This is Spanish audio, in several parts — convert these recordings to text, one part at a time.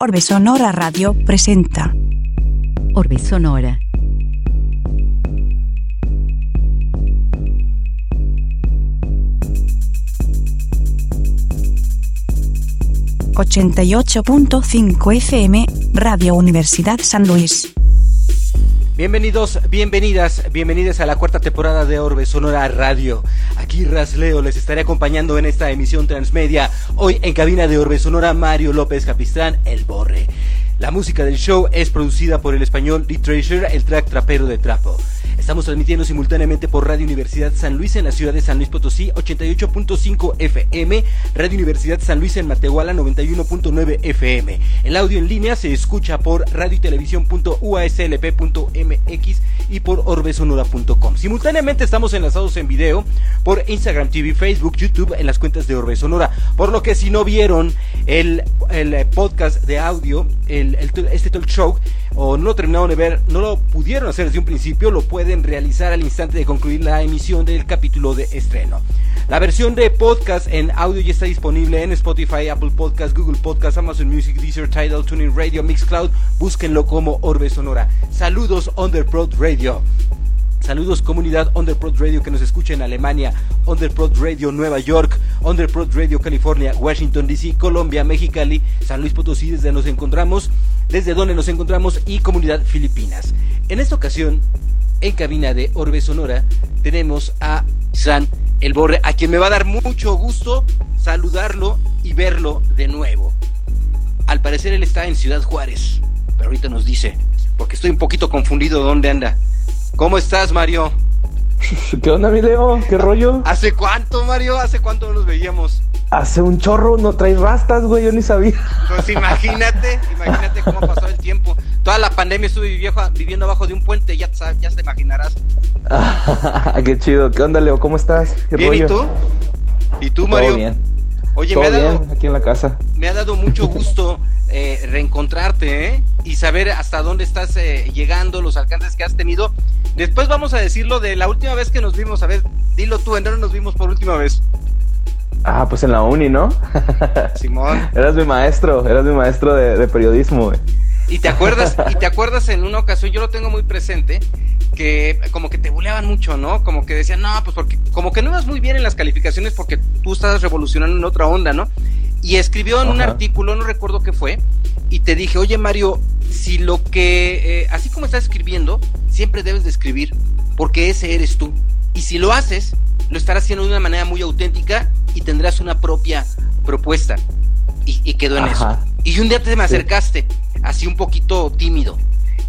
Orbe Sonora Radio presenta Orbe Sonora. ...88.5 FM... Radio Universidad San Luis. Bienvenidos, bienvenidas, bienvenidas a la cuarta temporada de Orbe Sonora Radio. Aquí Rasleo les estaré acompañando en esta emisión transmedia. Hoy en cabina de Orbe Sonora Mario López Capistrán, El Borre. La música del show es producida por el español Lee Treasure, el track trapero de Trapo. Estamos transmitiendo simultáneamente por Radio Universidad San Luis en la ciudad de San Luis Potosí, 88.5 FM, Radio Universidad San Luis en Matehuala, 91.9 FM. El audio en línea se escucha por radio y y por orbesonora.com. Simultáneamente estamos enlazados en video por Instagram TV, Facebook, YouTube en las cuentas de Orbe Sonora. Por lo que si no vieron el, el podcast de audio, este talk show, o no lo terminaron de ver, no lo pudieron hacer desde un principio, lo pueden realizar al instante de concluir la emisión del capítulo de estreno. La versión de podcast en audio ya está disponible en Spotify, Apple Podcast, Google Podcast, Amazon Music, Deezer, Tidal, Tuning Radio, Mixcloud. Búsquenlo como Orbe Sonora. Saludos Underprod Radio. Saludos comunidad Underprod Radio que nos escucha en Alemania, Underprod Radio Nueva York, Underprod Radio California, Washington DC, Colombia, Mexicali, San Luis Potosí, desde nos encontramos, desde donde nos encontramos y comunidad Filipinas. En esta ocasión, en cabina de Orbe Sonora, tenemos a San El Borre, a quien me va a dar mucho gusto saludarlo y verlo de nuevo. Al parecer él está en Ciudad Juárez, pero ahorita nos dice, porque estoy un poquito confundido dónde anda. ¿Cómo estás, Mario? ¿Qué onda, mi Leo? ¿Qué rollo? ¿Hace cuánto, Mario? ¿Hace cuánto nos veíamos? Hace un chorro, no traes rastas, güey, yo ni sabía. Pues imagínate, imagínate cómo pasó el tiempo. Toda la pandemia estuve viviendo abajo de un puente, ya, ya te imaginarás. qué chido. ¿Qué onda, Leo? ¿Cómo estás? ¿Qué bien, ¿y tú? ¿Y tú, Mario? Todo bien. Oye, Todo me ha dado, bien, aquí en la casa. Me ha dado mucho gusto eh, reencontrarte, ¿eh? Y saber hasta dónde estás eh, llegando, los alcances que has tenido. Después vamos a decirlo de la última vez que nos vimos. A ver, dilo tú, ¿en dónde nos vimos por última vez? Ah, pues en la uni, ¿no? Simón. eras mi maestro, eras mi maestro de, de periodismo, güey. Y te acuerdas, y te acuerdas en una ocasión, yo lo tengo muy presente, que como que te buleaban mucho, ¿no? Como que decían, no, pues porque, como que no ibas muy bien en las calificaciones porque tú estabas revolucionando en otra onda, ¿no? Y escribió en un artículo, no recuerdo qué fue, y te dije, oye Mario, si lo que, eh, así como estás escribiendo, siempre debes de escribir, porque ese eres tú. Y si lo haces, lo estarás haciendo de una manera muy auténtica y tendrás una propia propuesta. Y, y quedó en Ajá. eso. Y un día te me acercaste, así un poquito tímido,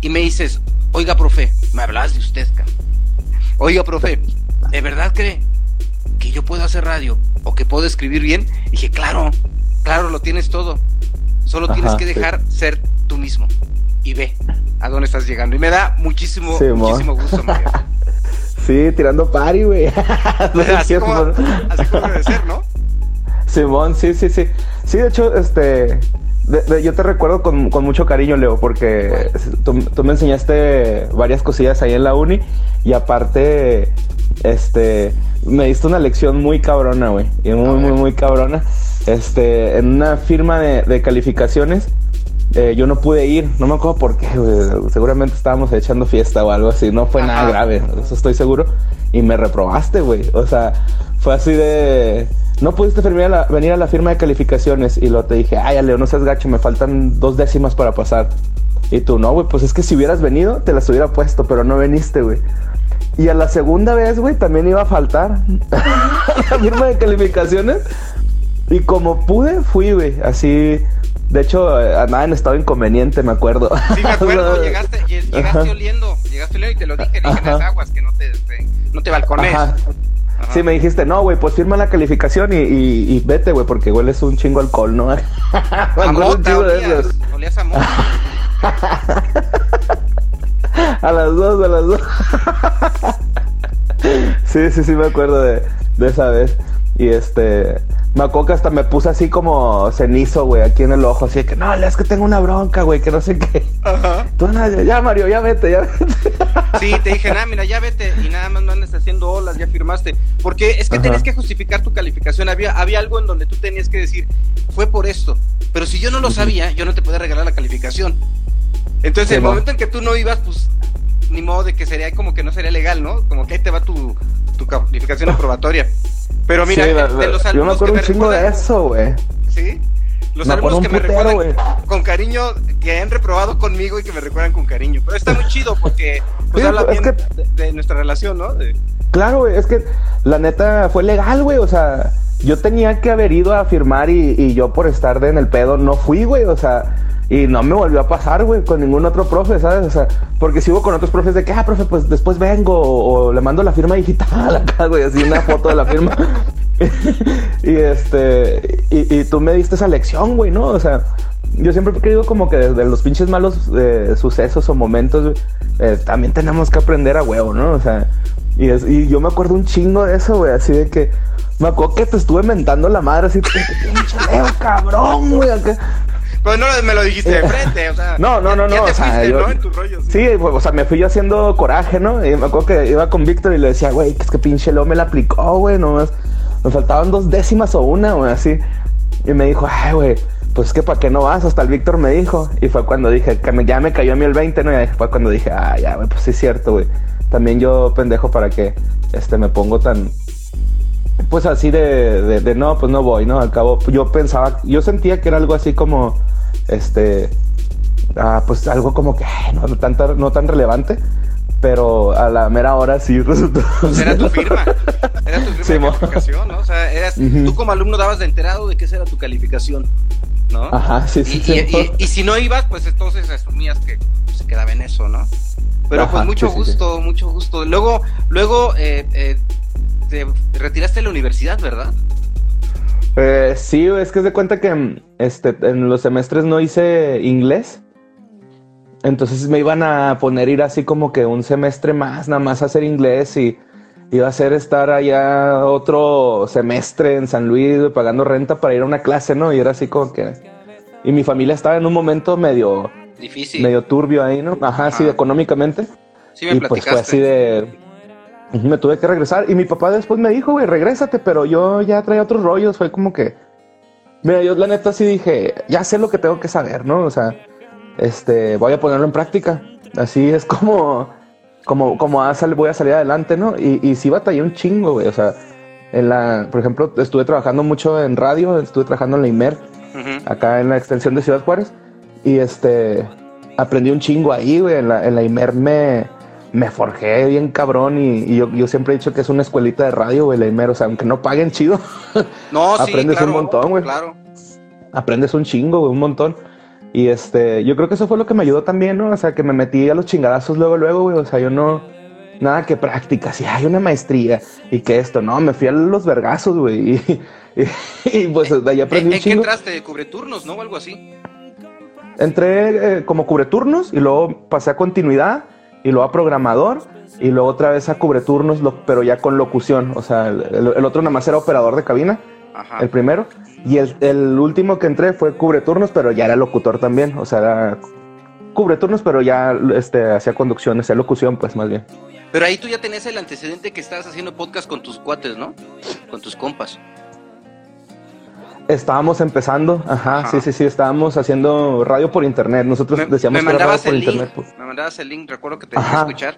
y me dices, oiga, profe, me hablas de usted, ca. Oiga, profe, ¿de verdad cree que yo puedo hacer radio o que puedo escribir bien? dije, claro, claro, lo tienes todo. Solo Ajá, tienes que sí. dejar ser tú mismo. Y ve a dónde estás llegando. Y me da muchísimo, Sí, mo. muchísimo gusto, Mario. Sí, tirando pari, güey. así, como, así como debe ser, ¿no? Simón, sí, sí, sí. Sí, de hecho, este. De- de- yo te recuerdo con, con mucho cariño, Leo, porque tú, tú me enseñaste varias cosillas ahí en la uni y aparte, este, me diste una lección muy cabrona, güey, y muy, muy, muy cabrona. Este, en una firma de, de calificaciones, eh, yo no pude ir, no me acuerdo por qué, güey. Seguramente estábamos echando fiesta o algo así, no fue nada grave, eso estoy seguro. Y me reprobaste, güey. O sea, fue así de. No pudiste venir a, la, venir a la firma de calificaciones y lo te dije, ay, Leo, no seas gacho, me faltan dos décimas para pasar. Y tú, no, güey, pues es que si hubieras venido, te las hubiera puesto, pero no veniste, güey. Y a la segunda vez, güey, también iba a faltar la firma de calificaciones. Y como pude, fui, güey. Así, de hecho, andaba en estado inconveniente, me acuerdo. Sí, me acuerdo, llegaste, lle- llegaste oliendo, llegaste oliendo y te lo dije, dije Ajá. las aguas, que no te, te- no te balcones. Ajá. Ajá. Sí, me dijiste, no, güey, pues firma la calificación y, y, y vete, güey, porque hueles un chingo alcohol, ¿no? Mota olías, olías mota. A las dos, a las dos. sí, sí, sí, me acuerdo de, de esa vez. Y este, Me acuerdo que hasta me puse así como cenizo, güey, aquí en el ojo, así de que no, es que tengo una bronca, güey, que no sé qué. Ajá. Tú, no, ya, Mario, ya vete, ya vete. Sí, te dije, nada, mira, ya vete y nada más no andes haciendo olas, ya firmaste. Porque es que Ajá. tenías que justificar tu calificación. Había, había algo en donde tú tenías que decir, fue por esto. Pero si yo no lo sabía, yo no te podía regalar la calificación. Entonces, Sí, el momento en que tú no ibas, pues ni modo de que sería como que no sería legal, ¿no? Como que ahí te va tu, tu calificación aprobatoria. Pero mira, Sí, de, los yo me que acuerdo me un chingo de eso, güey. ¿sí? Los Me alumnos que me putero, recuerdan con cariño, que han reprobado conmigo y que me recuerdan con cariño. Pero está muy chido porque pues Sí, habla bien que- de, de nuestra relación, ¿no? De- Claro, güey, es que la neta fue legal, güey. O sea, yo tenía que haber ido a firmar y, y yo por estar de en el pedo no fui, güey. O sea, y no me volvió a pasar, güey, con ningún otro profe, ¿sabes? O sea, porque si hubo con otros profes de que, ah, profe, pues después vengo o, le mando la firma digital acá, güey, así una foto de la firma. y este, y, tú me diste esa lección, güey, ¿no? O sea, yo siempre he creído como que desde los pinches malos eh, sucesos o momentos, eh, también tenemos que aprender a huevo, ¿no? O sea, y, yo me acuerdo un chingo de eso, güey, así de que me acuerdo que te estuve mentando la madre, así, pinche Leo, cabrón, güey, acá. Pues no me lo dijiste de frente, o sea. No, no, no, no, te o sea, fuiste, yo- ¿no? En tus rollos. Sí, pues, o sea, me fui yo haciendo coraje, ¿no? Y me acuerdo que iba con Víctor y le decía, güey, que es que pinche Leo me la aplicó, güey, nomás. Me faltaban dos décimas o una, güey, así. Y me dijo, ay, güey, pues es que ¿para qué no vas? Hasta el Víctor me dijo. Y fue cuando dije, que ya me cayó a mí el 20, ¿no? Y fue cuando dije, ah, ya, güey, pues sí es cierto, güey. También yo, pendejo, para que este, me pongo tan. Pues así de, de, de, no, pues no voy, ¿no? Al cabo, yo pensaba, yo sentía que era algo así como, este, ah, pues algo como que ay, no, no tan, no tan relevante, pero a la mera hora sí resultó. Pues era tu firma. Era tu firma Sí, de calificación, ¿no? O sea, eras, Ujú. tú como alumno dabas de enterado de que esa era tu calificación, ¿no? Ajá, sí, sí, y, sí. y- y- y si no ibas, pues entonces asumías que se quedaba en eso, ¿no? Pero Ajá, pues mucho sí, sí, sí. gusto, mucho gusto. Luego, luego eh, eh, te retiraste de la universidad, ¿verdad? Eh, sí, es que se cuenta que este, en los semestres no hice inglés. Entonces me iban a poner ir así como que un semestre más, nada más a hacer inglés y iba a ser estar allá otro semestre en San Luis pagando renta para ir a una clase, ¿no? Y era así como que... Y mi familia estaba en un momento medio, Difícil. medio turbio ahí, ¿no? Ajá, sí, Ajá. económicamente. sí me y pues fue así de... Me tuve que regresar y mi papá después me dijo, güey, regrésate, pero yo ya traía otros rollos, fue como que... Mira, yo la neta sí dije, ya sé lo que tengo que saber, ¿no? O sea, este, voy a ponerlo en práctica. Así es como, como, como voy a salir adelante, ¿no? Y, y sí batallé un chingo, güey. O sea, en la, por ejemplo, estuve trabajando mucho en radio, estuve trabajando en la IMER, acá en la extensión de Ciudad Juárez. Y este, aprendí un chingo ahí, güey. En la, en la IMER me, me forjé bien cabrón. Y, y yo, yo siempre he dicho que es una escuelita de radio, güey, la IMER. O sea, aunque no paguen chido, No, sí, Aprendes un montón, güey. Claro. aprendes un chingo, güey, un montón. Y este, yo creo que eso fue lo que me ayudó también, ¿no? O sea, que me metí a los chingadazos luego, luego, güey. O sea, yo no, nada que prácticas, y hay una maestría, y que esto, no, me fui a los vergazos, güey. Y, y- y, pues de ahí aprendí ¿En, un en qué chingo. entraste? ¿Cubre turnos, no? O algo así. Entré eh, como cubreturnos y luego pasé a continuidad y luego a programador y luego otra vez a cubreturnos, lo- pero ya con locución. O sea, el, el otro nada más era operador de cabina, Ajá. el primero. Y el, el último que entré fue cubreturnos, pero ya era locutor también. O sea, era cubreturnos, pero ya este, hacía conducción, hacía locución, pues más bien. Pero ahí tú ya tenías el antecedente que estabas haciendo podcast con tus cuates, ¿no? Con tus compas. Estábamos empezando, ajá, Ajá. sí, sí, sí, estábamos haciendo radio por internet. Nosotros Me, decíamos me que era radio por link. internet. pues. Me mandabas el link, recuerdo que te dejé escuchar.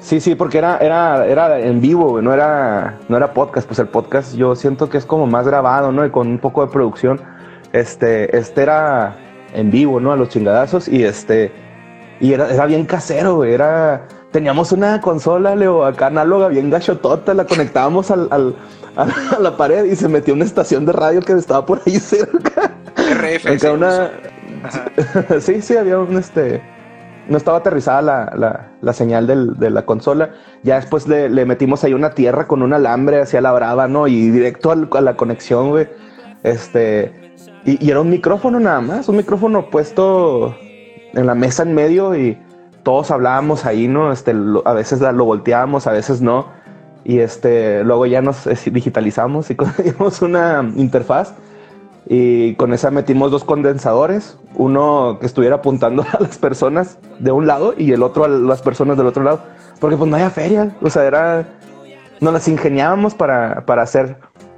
Sí, sí, porque era, era, era en vivo, no era, no era podcast, pues el podcast yo siento que es como más grabado, ¿no? Y con un poco de producción. Este, este era en vivo, ¿no? A los chingadazos. Y este, y era, era bien casero, güey. Era, teníamos una consola, Leo, acá análoga, bien gachotota, la conectábamos al, al- a, la pared y se metió una estación de radio que estaba por ahí cerca. RF. Acá sí, una, sí, sí, había un este. No estaba aterrizada la, la, la señal del- de la consola. Ya después le, le metimos ahí una tierra con un alambre hacia la brava, ¿no? Y directo al- a la conexión, güey. Este. Y, y era un micrófono nada más, un micrófono puesto en la mesa en medio y todos hablábamos ahí, ¿no? Este, lo- a veces lo volteábamos, a veces no. Y este, luego ya nos eh, digitalizamos y conseguimos una interfaz. Y con esa metimos dos condensadores, uno que estuviera apuntando a las personas de un lado y el otro a las personas del otro lado. Porque pues no había feria, o sea, era... Nos las ingeniábamos para, para hacer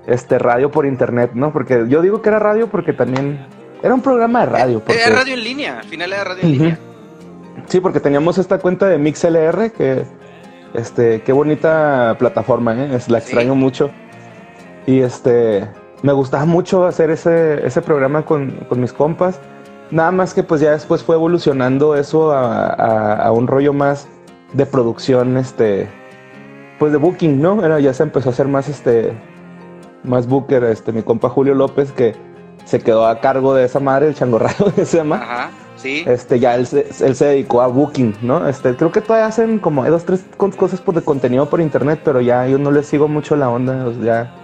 este radio por internet, ¿no? Porque yo digo que era radio porque también era un programa de radio. Porque... Era radio en línea, al final era radio en línea. Sí, porque teníamos esta cuenta de MixLR que, este, qué bonita plataforma, ¿eh? Es, la extraño mucho. Y este, me gustaba mucho hacer ese, ese programa con, con, mis compas. Nada más que pues ya después fue evolucionando eso a, a, a, un rollo más de producción, este, pues de booking, ¿no? Era, ya se empezó a hacer más este, más booker, este, mi compa Julio López, que se quedó a cargo de esa madre, el changorrado que se llama. Ajá, sí. Este, ya él se, él se dedicó a booking, ¿no? Este, creo que todavía hacen como dos, tres cosas por de contenido por internet, pero ya yo no les sigo mucho la onda, ya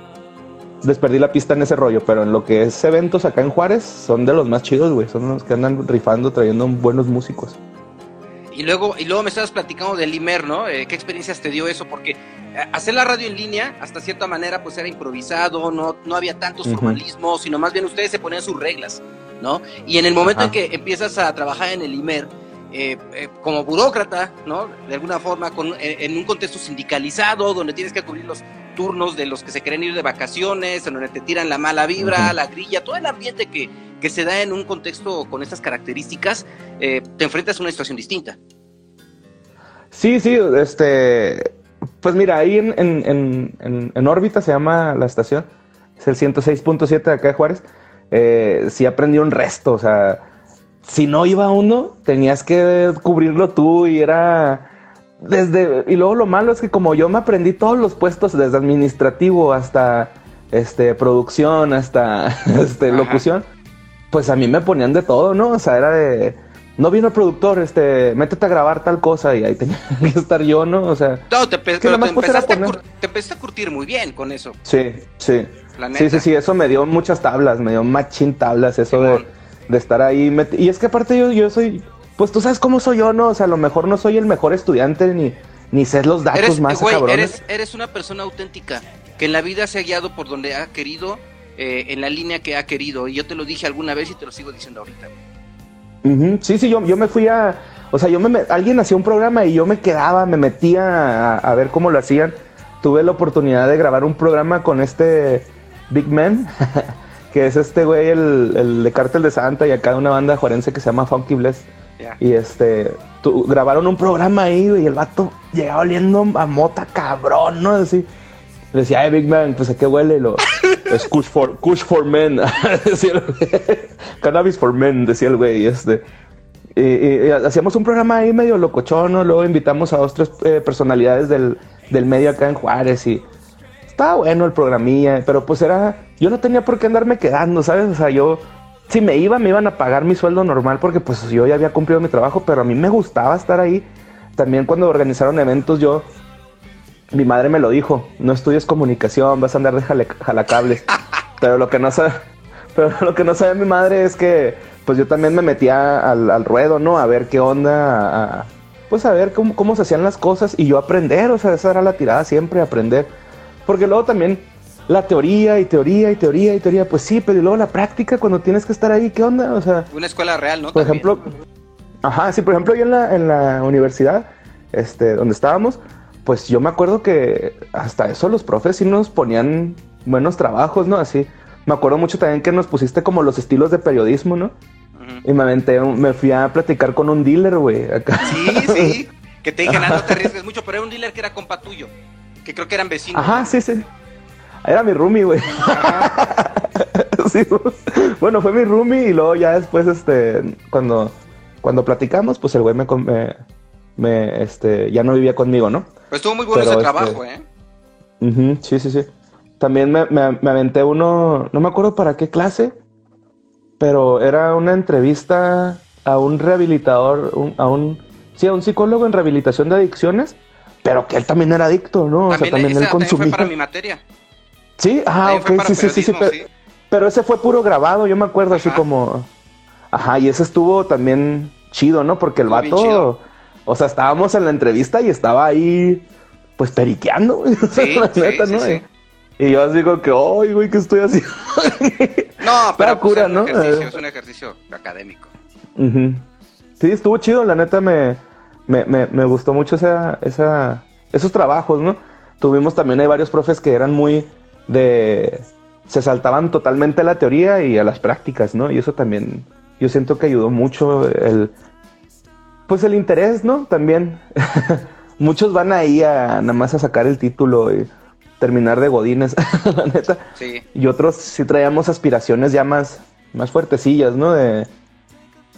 les perdí la pista en ese rollo, pero en lo que es eventos acá en Juárez, son de los más chidos, güey, son los que andan rifando, trayendo buenos músicos. Y luego, y luego me estabas platicando del Imer, ¿no? Eh, ¿Qué experiencias te dio eso? Porque hacer la radio en línea, hasta cierta manera, pues era improvisado, no, no había tantos uh -huh. formalismos, sino más bien ustedes se ponían sus reglas, ¿no? Y en el momento Ajá. en que empiezas a trabajar en el IMER, eh, eh, como burócrata, ¿no? De alguna forma, con, en, en, un contexto sindicalizado, donde tienes que cubrir los turnos de los que se quieren ir de vacaciones, en donde te tiran la mala vibra, uh -huh. la grilla, todo el ambiente que, que se da en un contexto con estas características, eh, te enfrentas a una situación distinta. Sí, sí, este, pues mira, ahí en, en, en, en, órbita se llama la estación, es el 106.7 de acá de Juárez. Eh, sí aprendí un resto, o sea, si no iba uno, tenías que cubrirlo tú y era desde. Y luego lo malo es que, como yo me aprendí todos los puestos, desde administrativo hasta este producción, hasta este, locución, pues a mí me ponían de todo, ¿no? O sea, era de no vino el productor, este, métete a grabar tal cosa y ahí tenía que estar yo, ¿no? O sea, no, te, pe pero te, empezaste a te, empezaste a curtir muy bien con eso. Sí, sí. Sí, sí, sí, eso me dio muchas tablas, me dio machín tablas, eso de, de, estar ahí. Y es que aparte yo, yo soy, pues tú sabes cómo soy yo, ¿no? O sea, a lo mejor no soy el mejor estudiante ni, ni sé los datos eres, más güey. Eres, eres una persona auténtica, que en la vida se ha guiado por donde ha querido, eh, en la línea que ha querido. Y yo te lo dije alguna vez y te lo sigo diciendo ahorita, Uh -huh. Sí, sí, yo, yo me fui a. O sea, yo me, alguien hacía un programa y yo me quedaba, me metía a, a, ver cómo lo hacían. Tuve la oportunidad de grabar un programa con este Big Man, que es este güey, el, el, de Cártel de Santa y acá de una banda juarense que se llama Funky Bless. Yeah. Y este, tu, grabaron un programa ahí, güey, y el vato llegaba oliendo a mota cabrón, ¿no? Así. Le decía, ay, Big Man, pues a qué huele. Lo, es Kush for, Kush for Men. decía el Cannabis for Men, decía el güey. Este. Y, y, y, hacíamos un programa ahí medio locochón, ¿no? Luego invitamos a dos, tres eh, personalidades del, del medio acá en Juárez y estaba bueno el programilla, pero pues era, yo no tenía por qué andarme quedando, ¿sabes? O sea, yo, si me iba, me iban a pagar mi sueldo normal porque pues yo ya había cumplido mi trabajo, pero a mí me gustaba estar ahí. También cuando organizaron eventos, yo mi madre me lo dijo, no estudies comunicación, vas a andar de jale, jalacables. pero lo que no sabe, pero lo que no sabe mi madre es que pues yo también me metía al, al ruedo, ¿no? A ver qué onda, a, pues a ver cómo, cómo, se hacían las cosas y yo aprender, o sea, esa era la tirada siempre, aprender. Porque luego también la teoría y teoría y teoría y teoría, pues sí, pero luego la práctica cuando tienes que estar ahí, ¿qué onda? O sea, una escuela real, ¿no? Por también. ejemplo, ajá, sí, por ejemplo, yo en la, en la universidad, este, donde estábamos, pues yo me acuerdo que hasta eso los profes sí nos ponían buenos trabajos, ¿no? Así. Me acuerdo mucho también que nos pusiste como los estilos de periodismo, ¿no? Uh -huh. Y me aventé, me fui a platicar con un dealer, güey. Acá. Sí, sí. Que te dije, no te arriesgues mucho, pero era un dealer que era compa tuyo. Que creo que eran vecinos. Ajá, sí, sí. Era mi roomie, güey. sí, bueno, fue mi roomie y luego ya después, este, cuando, cuando platicamos, pues el güey me, me, me, este, ya no vivía conmigo, ¿no? Pues estuvo muy bueno Pero ese este... trabajo, ¿eh? Uh -huh, sí, sí, sí. También me, me, me, aventé uno, no me acuerdo para qué clase, pero era una entrevista a un rehabilitador, un, a un, sí, a un psicólogo en rehabilitación de adicciones, pero que él también era adicto, ¿no? También, o sea, también esa, él consumía. También fue para mi materia. Sí, ah, ok, sí, sí, sí, sí, pero, sí, pero, ese fue puro grabado, yo me acuerdo Ajá. así como, ajá, y ese estuvo también chido, ¿no? Porque el vato, o sea, estábamos en la entrevista y estaba ahí pues periqueando, Sí, la sí, neta, sí, ¿no? Y yo así digo que, ay, güey, ¿qué estoy haciendo? No, pero pues, cura, es un ¿no? ejercicio, es un ejercicio académico. Ujú. Sí, estuvo chido, la neta me, me, me, me gustó mucho esa, esa, esos trabajos, ¿no? Tuvimos también hay varios profes que eran muy de... se saltaban totalmente a la teoría y a las prácticas, ¿no? Y eso también, yo siento que ayudó mucho el... Pues el interés, ¿no? También. Muchos van ahí a nada más a sacar el título y terminar de godines, la neta. Sí. Y otros sí traíamos aspiraciones ya más, más fuertecillas, ¿no? De,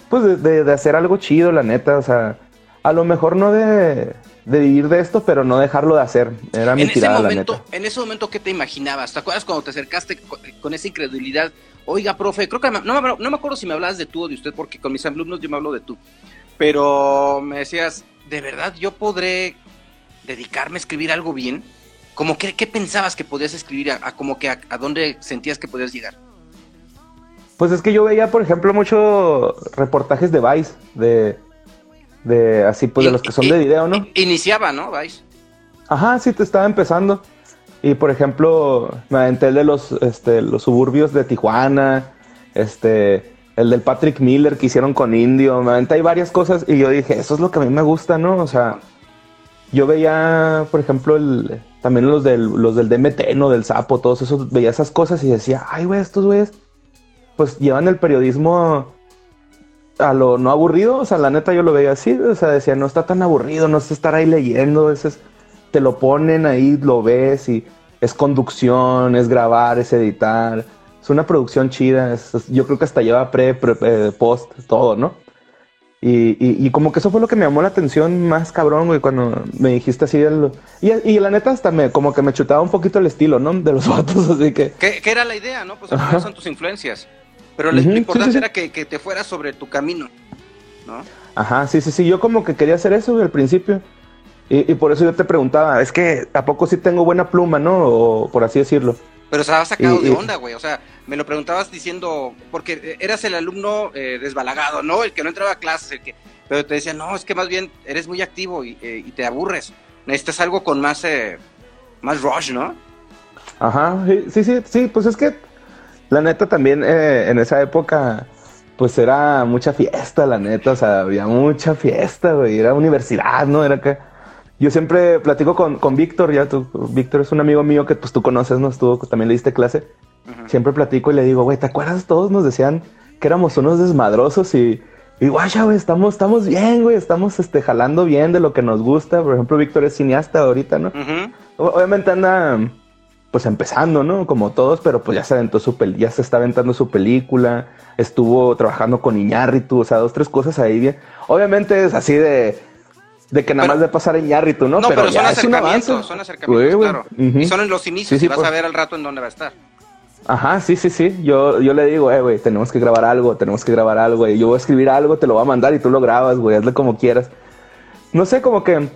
pues de, de- de hacer algo chido, la neta. O sea, a lo mejor no de, de vivir de esto, pero no dejarlo de hacer. Era mi En ese tirada, la momento, neta. en ese momento, ¿qué te imaginabas? ¿Te acuerdas cuando te acercaste con, con esa incredulidad? Oiga, profe, creo que no, me- no me acuerdo si me hablabas de tú o de usted, porque con mis alumnos yo me hablo de tú. Pero me decías, ¿de verdad yo podré dedicarme a escribir algo bien? Como que, ¿Qué pensabas que podías escribir? A, a como que a, a dónde sentías que podías llegar? Pues es que yo veía, por ejemplo, muchos reportajes de Vice, de, de así, pues de los que son de video, ¿no? in- Iniciaba, ¿no, Vice? Ajá, sí, te estaba empezando. Y por ejemplo, me aventé el de los, este, los suburbios de Tijuana, este, el del Patrick Miller que hicieron con Indio, me aventé ahí varias cosas y yo dije, eso es lo que a mí me gusta, ¿no? O sea, yo veía, por ejemplo, el, también los del, los del DMT, ¿no? Del sapo, todos esos, veía esas cosas y decía, ay, güey, estos güeyes, pues llevan el periodismo a lo no aburrido, o sea, la neta yo lo veía así, o sea, decía, no está tan aburrido, no es estar ahí leyendo, ese es, te lo ponen ahí, lo ves y es conducción, es grabar, es editar, es una producción chida, es- es- yo creo que hasta lleva pre, pre- eh, post, todo, ¿no? Y, y- y como que eso fue lo que me llamó la atención más cabrón, güey, cuando me dijiste así el... Y, y la neta hasta me, como que me chutaba un poquito el estilo, ¿no? De los vatos, así que... ¿Qué, qué era la idea, no? Pues Ajá. son tus influencias. Pero lo- Ujú, lo sí, importante sí, sí. era que, que te fueras sobre tu camino, ¿no? Ajá, sí, sí, sí, yo como que quería hacer eso al principio. Y, y por eso yo te preguntaba, es que ¿a poco sí tengo buena pluma, no? O por así decirlo. Pero se ha sacado Y- de onda, güey. O sea, me lo preguntabas diciendo, porque eras el alumno eh, desbalagado, ¿no? El que no entraba a clases, el que. Pero te decía, no, es que más bien eres muy activo y, eh, y te aburres. Necesitas algo con más, eh, más rush, ¿no? Ajá, sí, sí, sí, pues es que la neta también eh, en esa época, pues era mucha fiesta, la neta, o sea, había mucha fiesta, güey, era universidad, ¿no? Era que yo siempre platico con, con Víctor, ya tú, Víctor es un amigo mío que pues tú conoces, ¿no? Estuvo, también le diste clase, siempre platico y le digo, güey, ¿te acuerdas? Todos nos decían que éramos unos desmadrosos y, y guacha, güey, estamos, estamos bien, güey, estamos este, jalando bien de lo que nos gusta, por ejemplo, Víctor es cineasta ahorita, ¿no? Obviamente anda pues empezando, ¿no? Como todos, pero pues ya se aventó su pel ya se está aventando su película, estuvo trabajando con Iñárritu, o sea, dos, tres cosas ahí bien. Obviamente es así de, de que nada Pero- más de pasar a Iñárritu, ¿no? No, pero, son acercamientos, son acercamientos, güey. claro. Y son en los inicios Sí, sí, y vas pues. a ver al rato en dónde va a estar. Ajá, sí, sí, sí. Yo, yo le digo, eh, güey, tenemos que grabar algo, tenemos que grabar algo, güey. Yo voy a escribir algo, te lo voy a mandar y tú lo grabas, güey, hazle como quieras. No sé, como que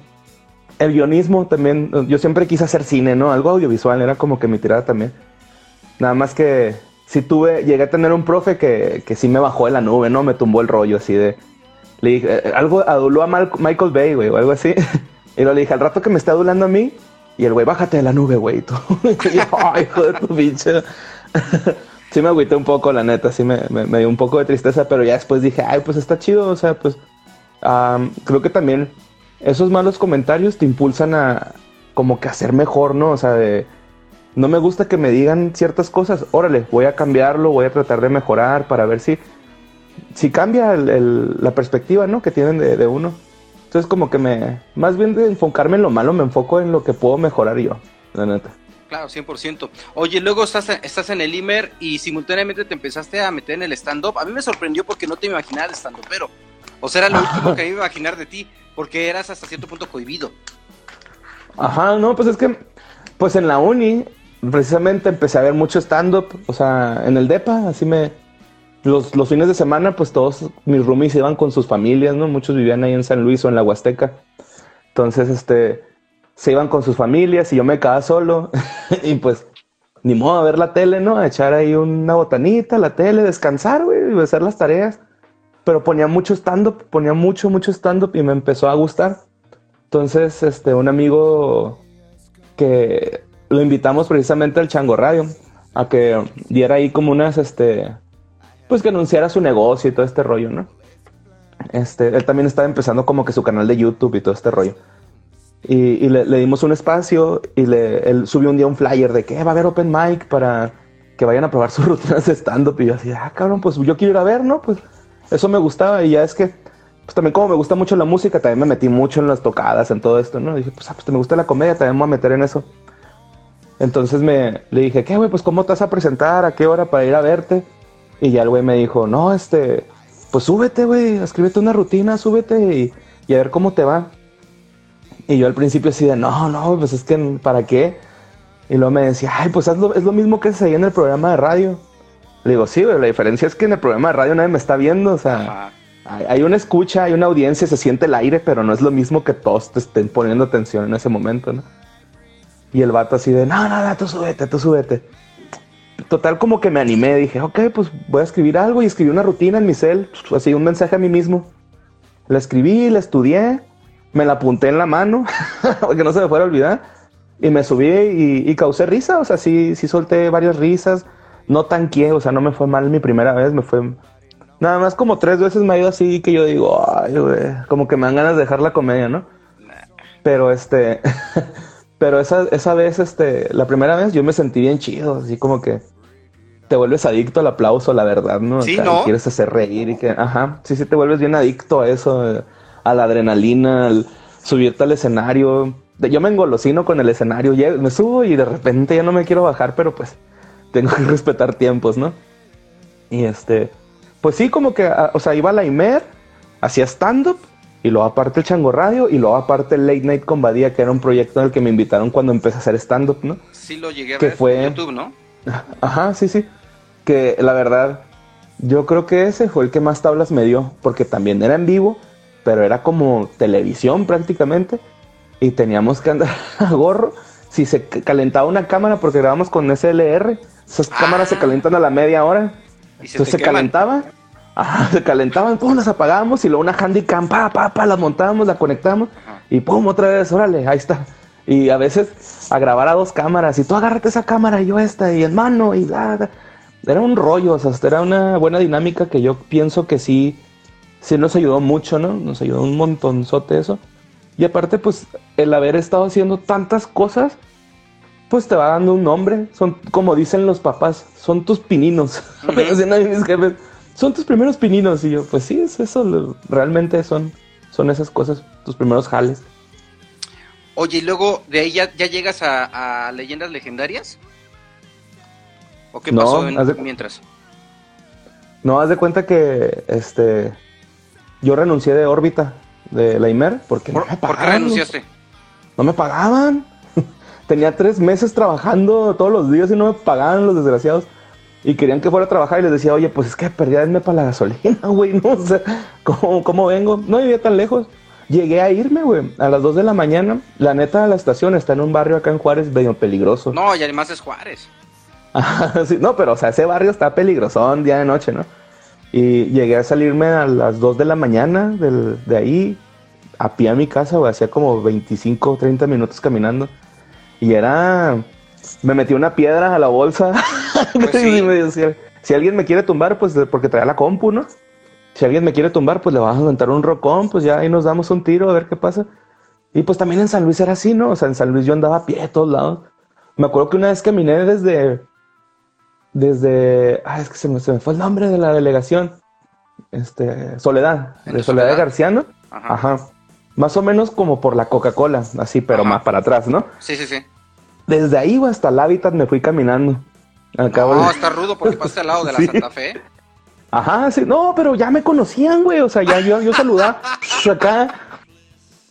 el guionismo también, yo siempre quise hacer cine, ¿no? Algo audiovisual, era como que mi tirada también. Nada más que sí tuve, llegué a tener un profe que, que sí me bajó de la nube, ¿no? Me tumbó el rollo así de... Le dije, eh, algo aduló a Michael Bay, güey, o algo así. Y le dije, al rato que me esté adulando a mí, y el güey, bájate de la nube, güey. y yo, Ay, hijo de tu pinche. sí me agüité un poco, la neta, sí me, me- me dio un poco de tristeza, pero ya después dije, ay, pues está chido, o sea, pues creo que también esos malos comentarios te impulsan a como que hacer mejor, ¿no? O sea, de, no me gusta que me digan ciertas cosas, órale, voy a cambiarlo, voy a tratar de mejorar para ver si, si cambia el- el- la perspectiva, ¿no? Que tienen de, uno. Entonces como que me, más bien de enfocarme en lo malo, me enfoco en lo que puedo mejorar yo, la neta. Claro, 100%. Oye, luego estás, estás en el Imer y simultáneamente te empezaste a meter en el stand-up. A mí me sorprendió porque no te imaginaba de stand pero O sea, era lo último que me iba a imaginar de ti, porque eras hasta cierto punto cohibido. Ajá, no, pues es que, pues en la uni, precisamente empecé a ver mucho stand-up, o sea, en el DEPA, así me... Los, los fines de semana, pues todos mis roomies iban con sus familias, ¿no? Muchos vivían ahí en San Luis o en la Huasteca. Entonces, este, se iban con sus familias y yo me quedaba solo. y pues, ni modo a ver la tele, ¿no? A echar ahí una botanita, la tele, descansar, güey, y hacer las tareas. Pero ponía mucho stand-up, ponía mucho, mucho stand-up y me empezó a gustar. Entonces, este, un amigo que lo invitamos precisamente al Chango Radio a que diera ahí como unas, este, pues que anunciara su negocio y todo este rollo, ¿no? Este, él también estaba empezando como que su canal de YouTube y todo este rollo. Y, le, dimos un espacio y le, subió un día un flyer de que va a haber open mic para que vayan a probar sus rutinas de stand-up. Y yo así, ah, cabrón, pues yo quiero ir a ver, ¿no? Pues eso me gustaba y ya es que, pues también como me gusta mucho la música, también me metí mucho en las tocadas, en todo esto, ¿no? dije, pues, ah, pues me gusta la comedia, también me voy a meter en eso. Entonces me le dije, ¿qué, güey? Pues cómo te vas a presentar, a qué hora para ir a verte. Y ya el güey me dijo, no, este, pues súbete, güey, escríbete una rutina, súbete y, a ver cómo te va. Y yo al principio así de, no, no, pues es que, ¿para qué? Y luego me decía, ay, pues es lo, es lo mismo que se ahí en el programa de radio. Le digo, sí, güey, la diferencia es que en el programa de radio nadie me está viendo, o sea, hay, una escucha, hay una audiencia, se siente el aire, pero no es lo mismo que todos te estén poniendo atención en ese momento, ¿no? Y el vato así de, no, no, no, tú súbete, tú súbete. Total, como que me animé, dije, ok, pues voy a escribir algo y escribí una rutina en mi cel, así un mensaje a mí mismo. La escribí, la estudié me la apunté en la mano, porque no se me fuera a olvidar, y me subí y, causé risa, o sea, sí, sí solté varias risas, no tanqué, o sea, no me fue mal mi primera vez, me fue... Nada más como tres veces me ha ido así que yo digo, ay, güey, como que me dan ganas de dejar la comedia, ¿no? Pero este, pero esa, esa vez, este, la primera vez yo me sentí bien chido, así como que te vuelves adicto al aplauso, la verdad, ¿no? Sí, ¿no? Quieres hacer reír y que, ajá, sí, sí te vuelves bien adicto a eso a la adrenalina, al subirte al escenario. Yo me engolosino con el escenario, me subo y de repente ya no me quiero bajar, pero pues tengo que respetar tiempos, ¿no? Y este, pues sí, como que, o sea, iba a la Imer, hacía stand-up, y luego aparte el Chango Radio, y luego aparte el Late Night con Badía, que era un proyecto en el que me invitaron cuando empecé a hacer stand-up, ¿no? Sí, lo llegué a que ver fue... en YouTube, ¿no? Ajá, sí, sí. Que la verdad, yo creo que ese fue el que más tablas me dio, porque también era en vivo pero era como televisión prácticamente y teníamos que andar a gorro. Si se calentaba una cámara, porque grabamos con SLR, esas cámaras se ah. calentan a la media hora. Entonces se calentaba, ajá, se calentaban, pum, las apagábamos y luego una handicam, pa, pa, pa, las montábamos, la conectamos y pum, otra vez, órale, ahí está. Y a veces a grabar a dos cámaras y tú agárrate esa cámara y yo esta y en mano y bla, Era un rollo, o sea, era una buena dinámica que yo pienso que sí sí nos ayudó mucho, ¿no? Nos ayudó un montonzote eso. Y aparte, pues, el haber estado haciendo tantas cosas, pues te va dando un nombre. Son, como dicen los papás, son tus pininos. son tus primeros pininos. Y yo, pues sí, es eso, realmente son, son esas cosas, tus primeros jales. Oye, y luego de ahí ya, llegas a, leyendas legendarias. ¿O qué pasó mientras? No, haz de cuenta que este yo renuncié de órbita de la IMER porque ¿Por, no ¿por qué renunciaste? No me pagaban. Tenía tres meses trabajando todos los días y no me pagaban los desgraciados. Y querían que fuera a trabajar y les decía, oye, pues es que perdí para la gasolina, güey, no o sea, ¿cómo, vengo? No vivía tan lejos. Llegué a irme, güey, a las 2 de la mañana. La neta, la estación está en un barrio acá en Juárez medio peligroso. No, y además es Juárez. sí, no, pero o sea, ese barrio está peligrosón día de noche, ¿no? Y llegué a salirme a las 2 de la mañana de ahí, a pie a mi casa, o hacía como 25 o 30 minutos caminando. Y era. Me metí una piedra a la bolsa. Pues y me decía, si alguien me quiere tumbar, pues porque traía la compu, ¿no? Si alguien me quiere tumbar, pues le vamos a aventar un rocón, pues ya ahí nos damos un tiro a ver qué pasa. Y pues también en San Luis era así, ¿no? O sea, en San Luis yo andaba a pie de todos lados. Me acuerdo que una vez caminé desde desde, ah, es que se me, fue el nombre de la delegación, este, Soledad, de Soledad, de Garciano, ajá. Más o menos como por la Coca-Cola, así, pero más para atrás, ¿no? Sí, sí, sí. Desde ahí hasta el hábitat me fui caminando. no, está rudo porque pasaste al lado de la Santa Fe. Ajá, sí, no, pero ya me conocían, güey, o sea, ya yo, yo saludaba acá.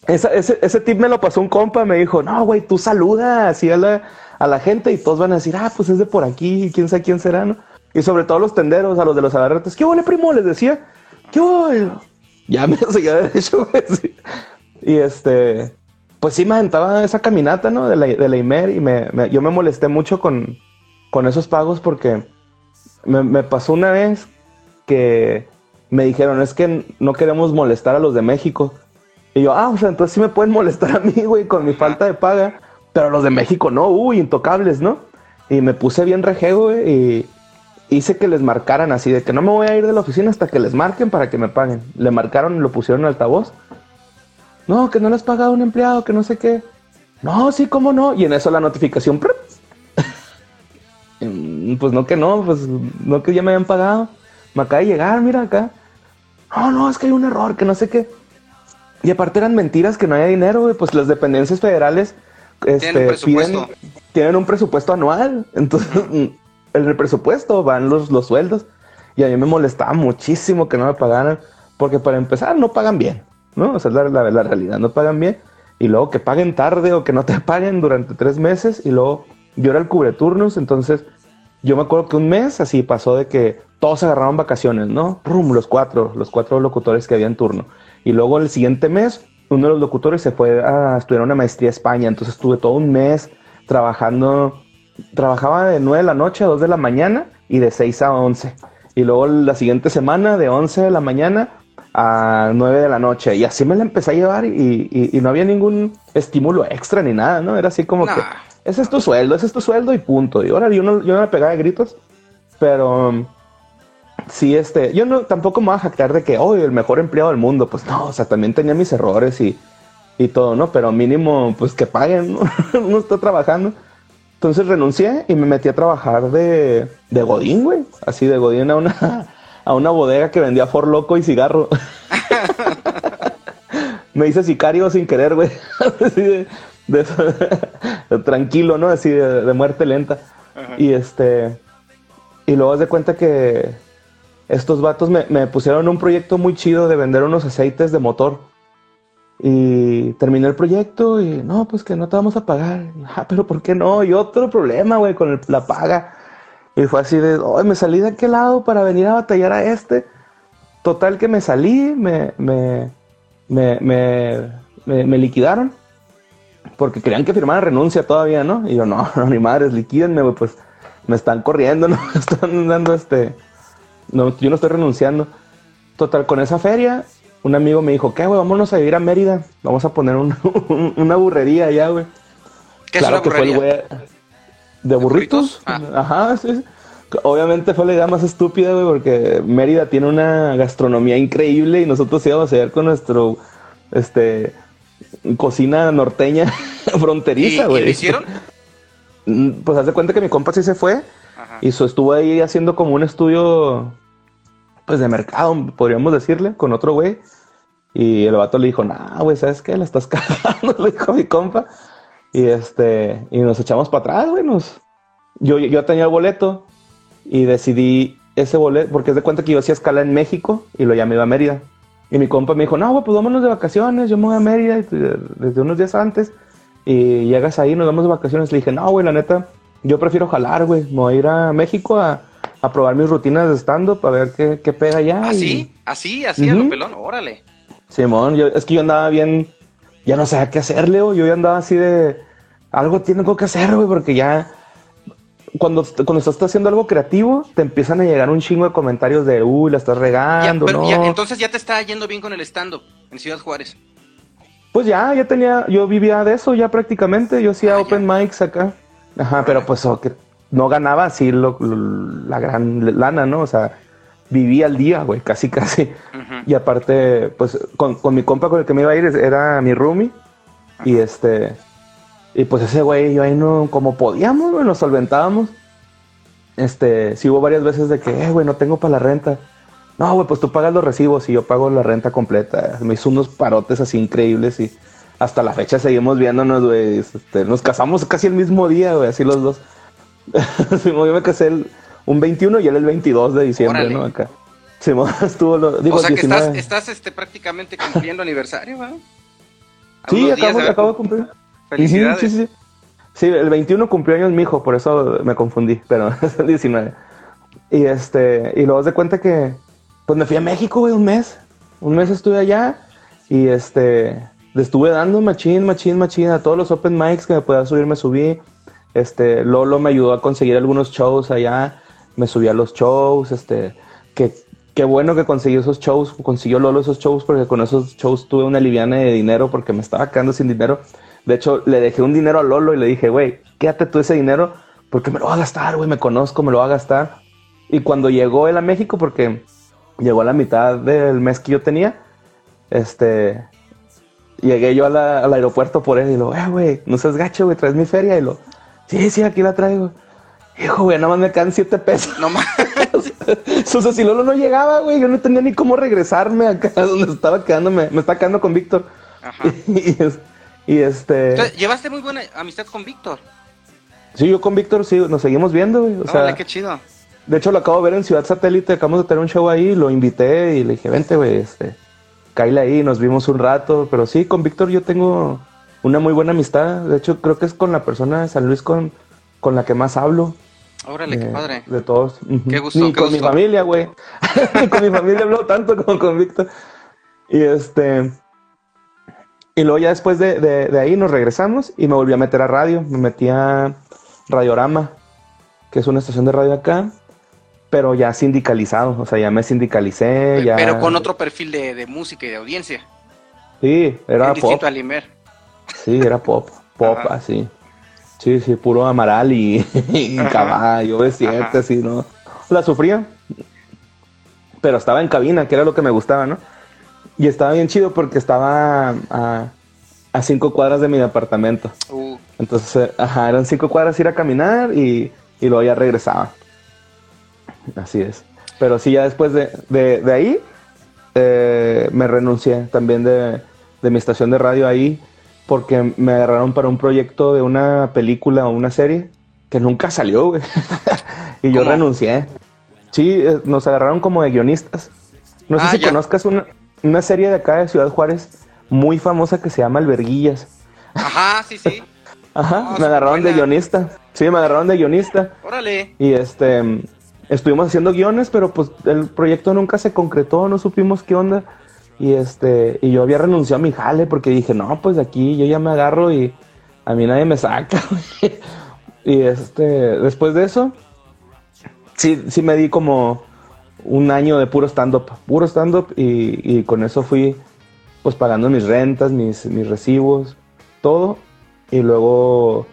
ese, ese tip me lo pasó un compa, me dijo, no, güey, tú saludas así a la, a la gente y todos van a decir, ah, pues es de por aquí, quién sabe quién será, ¿no? Y sobre todo los tenderos, a los de los agarretes, ¿qué huele, primo? Les decía, ¿qué huele? Ya me seguía de hecho, Y este, pues sí me aventaba esa caminata, ¿no? De la, de la Imer y me, yo me molesté mucho con, con esos pagos porque me, me pasó una vez que me dijeron, es que no queremos molestar a los de México. Y yo, ah, o sea, entonces sí me pueden molestar a mí, güey, con mi falta de paga Pero los de México no, uy, intocables, ¿no? Y me puse bien rejego, güey, y hice que les marcaran así, de que no me voy a ir de la oficina hasta que les marquen para que me paguen. Le marcaron y lo pusieron en altavoz. No, que no les pagado un empleado, que no sé qué. No, sí, cómo no. Y en eso la notificación. pues no que no, pues no que ya me habían pagado. Me acaba de llegar, mira acá. No, no, es que hay un error, que no sé qué. Y aparte eran mentiras que no había dinero, güey. Pues las dependencias federales este, ¿Tienen, tienen un presupuesto anual. Entonces, en el presupuesto van los, los sueldos. Y a mí me molestaba muchísimo que no me pagaran. Porque para empezar, no pagan bien. ¿No? O sea, es la, la, realidad. No pagan bien. Y luego que paguen tarde o que no te paguen durante tres meses. Y luego yo era el cubreturnos. Entonces, yo me acuerdo que un mes así pasó de que todos agarraron vacaciones, ¿no? Rum, los cuatro, los cuatro locutores que había en turno. Y luego el siguiente mes, uno de los locutores se fue a estudiar una maestría a España, entonces estuve todo un mes trabajando, trabajaba de 9 de la noche a 2 de la mañana y de 6 a 11. Y luego la siguiente semana de 11 de la mañana a 9 de la noche. Y así me la empecé a llevar y, y, y no había ningún estímulo extra ni nada, ¿no? Era así como que, ese es tu sueldo, ese es tu sueldo y punto. Y ahora yo no, yo no me pegaba de gritos, pero sí, este, yo no tampoco me voy a jactar de que, oh, el mejor empleado del mundo. Pues no, o sea, también tenía mis errores y, y todo, ¿no? Pero mínimo, pues que paguen, ¿no? Uno está trabajando. Entonces renuncié y me metí a trabajar de, de Godín, güey. Así de Godín a una, a una bodega que vendía For Loco y cigarro. me hice sicario sin querer, güey. Así de, de, tranquilo, ¿no? Así de, de muerte lenta. Ajá. Y este. Y luego de cuenta que estos vatos me, me, pusieron un proyecto muy chido de vender unos aceites de motor. Y terminé el proyecto y no, pues que no te vamos a pagar. ah, pero ¿por qué no? Y otro problema, güey, con el, la paga. Y fue así de, oh, me salí de aquel lado para venir a batallar a este. Total que me salí, me, me, me, me, me liquidaron. Porque querían que firmara renuncia todavía, ¿no? Y yo, no, no, ni madres, liquídenme, güey, pues me están corriendo, ¿no? Me están dando este no, yo no estoy renunciando. Total, con esa feria, un amigo me dijo, ¿qué, güey? Vámonos a vivir a Mérida. Vamos a poner un, un, una burrería allá, güey. ¿Qué claro es una burrería? Fue el güey ¿De burritos? Ah. Ajá, sí. Obviamente fue la idea más estúpida, güey, porque Mérida tiene una gastronomía increíble y nosotros íbamos a ir con nuestro, este, cocina norteña fronteriza, güey. ¿Y, ¿Y lo hicieron? Pues haz de cuenta que mi compa sí se fue Ajá. y so, estuvo ahí haciendo como un estudio pues de mercado, podríamos decirle, con otro güey. Y el vato le dijo, nah, güey, ¿sabes qué? La estás cagando, le dijo mi compa. Y este, y nos echamos para atrás, güey. Nos... Yo, yo tenía el boleto y decidí ese boleto, porque es de cuenta que yo hacía escala en México y lo llamé a Mérida. Y mi compa me dijo, no, güey, pues vámonos de vacaciones, yo me voy a Mérida desde unos días antes. Y llegas ahí, nos vamos de vacaciones. Le dije, no, güey, la neta, yo prefiero jalar, güey. Me voy a ir a México a, a probar mis rutinas de stand-up, a ver qué, qué pega ya. ¿Así? Y... ¿Así? ¿Así uh -huh. a lo pelón? Órale. Simón, yo, es que yo andaba bien, ya no sabía qué hacer, Leo. Yo ya andaba así de, algo tengo que hacer, güey, porque ya, cuando, cuando estás haciendo algo creativo, te empiezan a llegar un chingo de comentarios de, uy, la estás regando, ya, pero, ¿no? Ya, entonces ya te está yendo bien con el stand-up en Ciudad Juárez. Pues ya, ya tenía, yo vivía de eso ya prácticamente, yo hacía ah, open ya. mics acá. Ajá, pero pues oh, que no ganaba así lo, lo, la gran lana, ¿no? O sea, vivía al día, güey, casi, casi. Uh -huh. Y aparte, pues con, con, mi compa con el que me iba a ir era mi roomie. Uh -huh. Y este, y pues ese güey, yo ahí no, como podíamos, güey, nos solventábamos. Este, sí hubo varias veces de que, eh, güey, no tengo para la renta. No, güey, pues tú pagas los recibos y yo pago la renta completa. Me hizo unos parotes así increíbles y hasta la fecha seguimos viéndonos, güey. Este, nos casamos casi el mismo día, güey, así los dos. yo me casé el, un 21 y él el 22 de diciembre, Órale. ¿no? Acá. Sí, estuvo lo, digo, o sea 19. que estás, estás este, prácticamente cumpliendo aniversario, ¿verdad? Sí, acabo, de... acabo de cumplir. Felicidades. Sí, sí, sí. sí, el 21 cumplió años mi hijo, por eso me confundí, pero es el 19. Y este, y luego de cuenta que, pues me fui a México, güey, un mes. Un mes estuve allá y este, le estuve dando machín, machín, machín a todos los open mics que me podía subir, me subí. Este, Lolo me ayudó a conseguir algunos shows allá, me subí a los shows, este, que qué bueno que consiguió esos shows, consiguió Lolo esos shows porque con esos shows tuve una liviana de dinero porque me estaba quedando sin dinero. De hecho, le dejé un dinero a Lolo y le dije, güey, quédate tú ese dinero porque me lo va a gastar, güey, me conozco, me lo va a gastar. Y cuando llegó él a México, porque llegó a la mitad del mes que yo tenía, este, llegué yo a la- al aeropuerto por él y lo, eh, güey, no seas gacho, güey, traes mi feria. Y lo, sí, sí, aquí la traigo. Hijo, güey, nada más me quedan siete pesos. No más. O sea, si Lolo no llegaba, güey, yo no tenía ni cómo regresarme acá donde estaba quedándome. Me estaba quedando con Víctor. Ajá. y, es- y este. Entonces, llevaste muy buena amistad con Víctor. Sí, yo con Víctor sí, nos seguimos viendo, güey. O sea, qué chido. de hecho lo acabo de ver en Ciudad Satélite, acabamos de tener un show ahí, lo invité y le dije, vente, güey, este, cáile ahí, nos vimos un rato, pero sí, con Víctor yo tengo una muy buena amistad, de hecho creo que es con la persona de San Luis con, con la que más hablo. Órale, qué eh, padre. De todos. Qué gusto, Ni qué con mi familia, güey. Ni con mi familia hablo tanto como con Víctor. Y este... Y luego ya después de, de- de ahí nos regresamos y me volví a meter a radio. Me metí a Radiorama, que es una estación de radio acá, pero ya sindicalizado. O sea, ya me sindicalicé, ya... Pero con otro perfil de, de música y de audiencia. Sí, era pop. al Imer. Sí, era pop. Pop, Ajá. así. Sí, sí, puro Amaral y, y Ajá. caballo, B7, Ajá. así, ¿no? La sufría. Pero estaba en cabina, que era lo que me gustaba, ¿no? Y estaba bien chido porque estaba a, a cinco cuadras de mi departamento. Uh, Entonces, eh, ajá, eran cinco cuadras ir a caminar y, y luego ya regresaba. Así es. Pero sí, ya después de, de- de ahí, eh, me renuncié también de, de mi estación de radio ahí, porque me agarraron para un proyecto de una película o una serie que nunca salió, güey. y yo ¿Cómo? renuncié. Sí, eh, nos agarraron como de guionistas. No sé Ah, si ya. conozcas una, una serie de acá de Ciudad Juárez muy famosa que se llama Alberguillas. ajá, sí, sí. Ajá, Oh, me agarraron de guionista. Sí, me agarraron de guionista. Órale. Y este, estuvimos haciendo guiones, pero pues el proyecto nunca se concretó, no supimos qué onda. Y este, y yo había renunciado a mi jale porque dije, no, pues aquí yo ya me agarro y a mí nadie me saca. güey". y este, después de eso, sí, sí me di como un año de puro stand-up, puro stand-up y, y con eso fui pues pagando mis rentas, mis, mis recibos, todo. Y luego,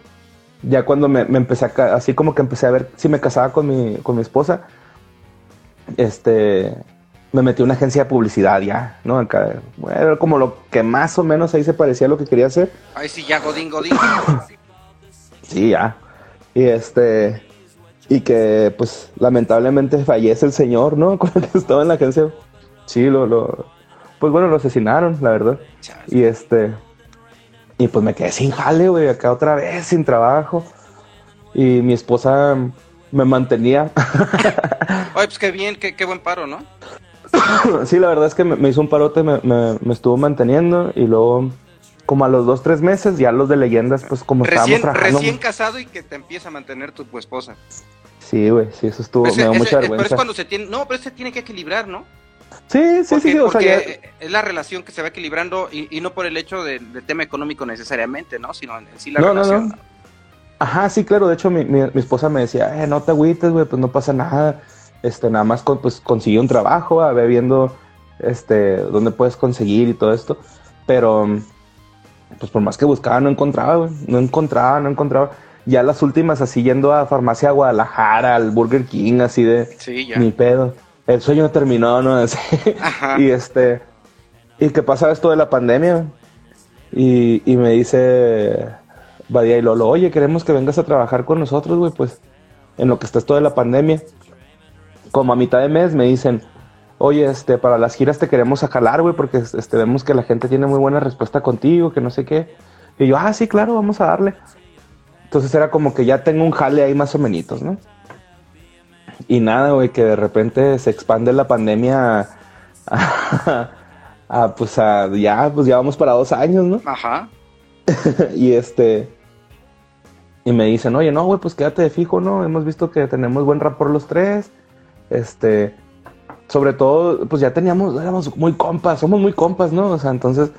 ya cuando me, me empecé a, así como que empecé a ver si me casaba con mi, con mi esposa, este, me metí a una agencia de publicidad ya, ¿no? Acá, bueno, era como lo que más o menos ahí se parecía a lo que quería hacer. Ahí sí, ya Godín, Godín. Sí, ya. Y este, y que pues lamentablemente fallece el señor, ¿no? Que estaba en la agencia. Sí, lo, lo, pues bueno, lo asesinaron, la verdad. Y este, y pues me quedé sin jale, güey, acá otra vez, sin trabajo. Y mi esposa me mantenía. Oye, pues qué bien, qué, qué buen paro, ¿no? sí, la verdad es que me, me hizo un parote, me, me- me estuvo manteniendo. Y luego, como a los dos, tres meses, ya los de leyendas, pues como Recién, estábamos trabajando. recién casado y que te empieza a mantener tu, tu esposa. Sí, güey, sí, eso estuvo, Ese- me dio ese- mucha eh, pero es vergüenza. cuando se tiene. No, pero se tiene que equilibrar, ¿no? Sí, sí, Porque, sí, o sea, ya- es la relación que se va equilibrando y, y no por el hecho de- del tema económico necesariamente, ¿no? Sino en sí la No, no, relación. no. Ajá, sí, claro. De hecho, mi, mi- mi esposa me decía, eh, no te agüites, güey, pues no pasa nada. Este, nada más con, pues conseguí un trabajo, a ver viendo este, dónde puedes conseguir y todo esto. Pero, pues por más que buscaba, no encontraba, güey. No encontraba, no encontraba. Ya las últimas, así yendo a farmacia Guadalajara, al Burger King, así de Sí, ya. ni pedo. El sueño terminó, ¿no? Y este, y que pasa esto de la pandemia. Y, y me dice Badía y Lolo, oye, queremos que vengas a trabajar con nosotros, güey, pues en lo que está esto de la pandemia. Como a mitad de mes me dicen, oye, este, para las giras te queremos jalar, güey, porque este, vemos que la gente tiene muy buena respuesta contigo, que no sé qué. Y yo, ah, sí, claro, vamos a darle. Entonces era como que ya tengo un jale ahí más o menos, ¿no? Y nada, güey, que de repente se expande la pandemia a, a, pues a, ya, pues ya vamos para dos años, ¿no? Ajá. y este, y me dicen, oye, no, güey, pues quédate de fijo, ¿no? Hemos visto que tenemos buen rapport los tres, este, sobre todo, pues ya teníamos, éramos muy compas, somos muy compas, ¿no? O sea, entonces,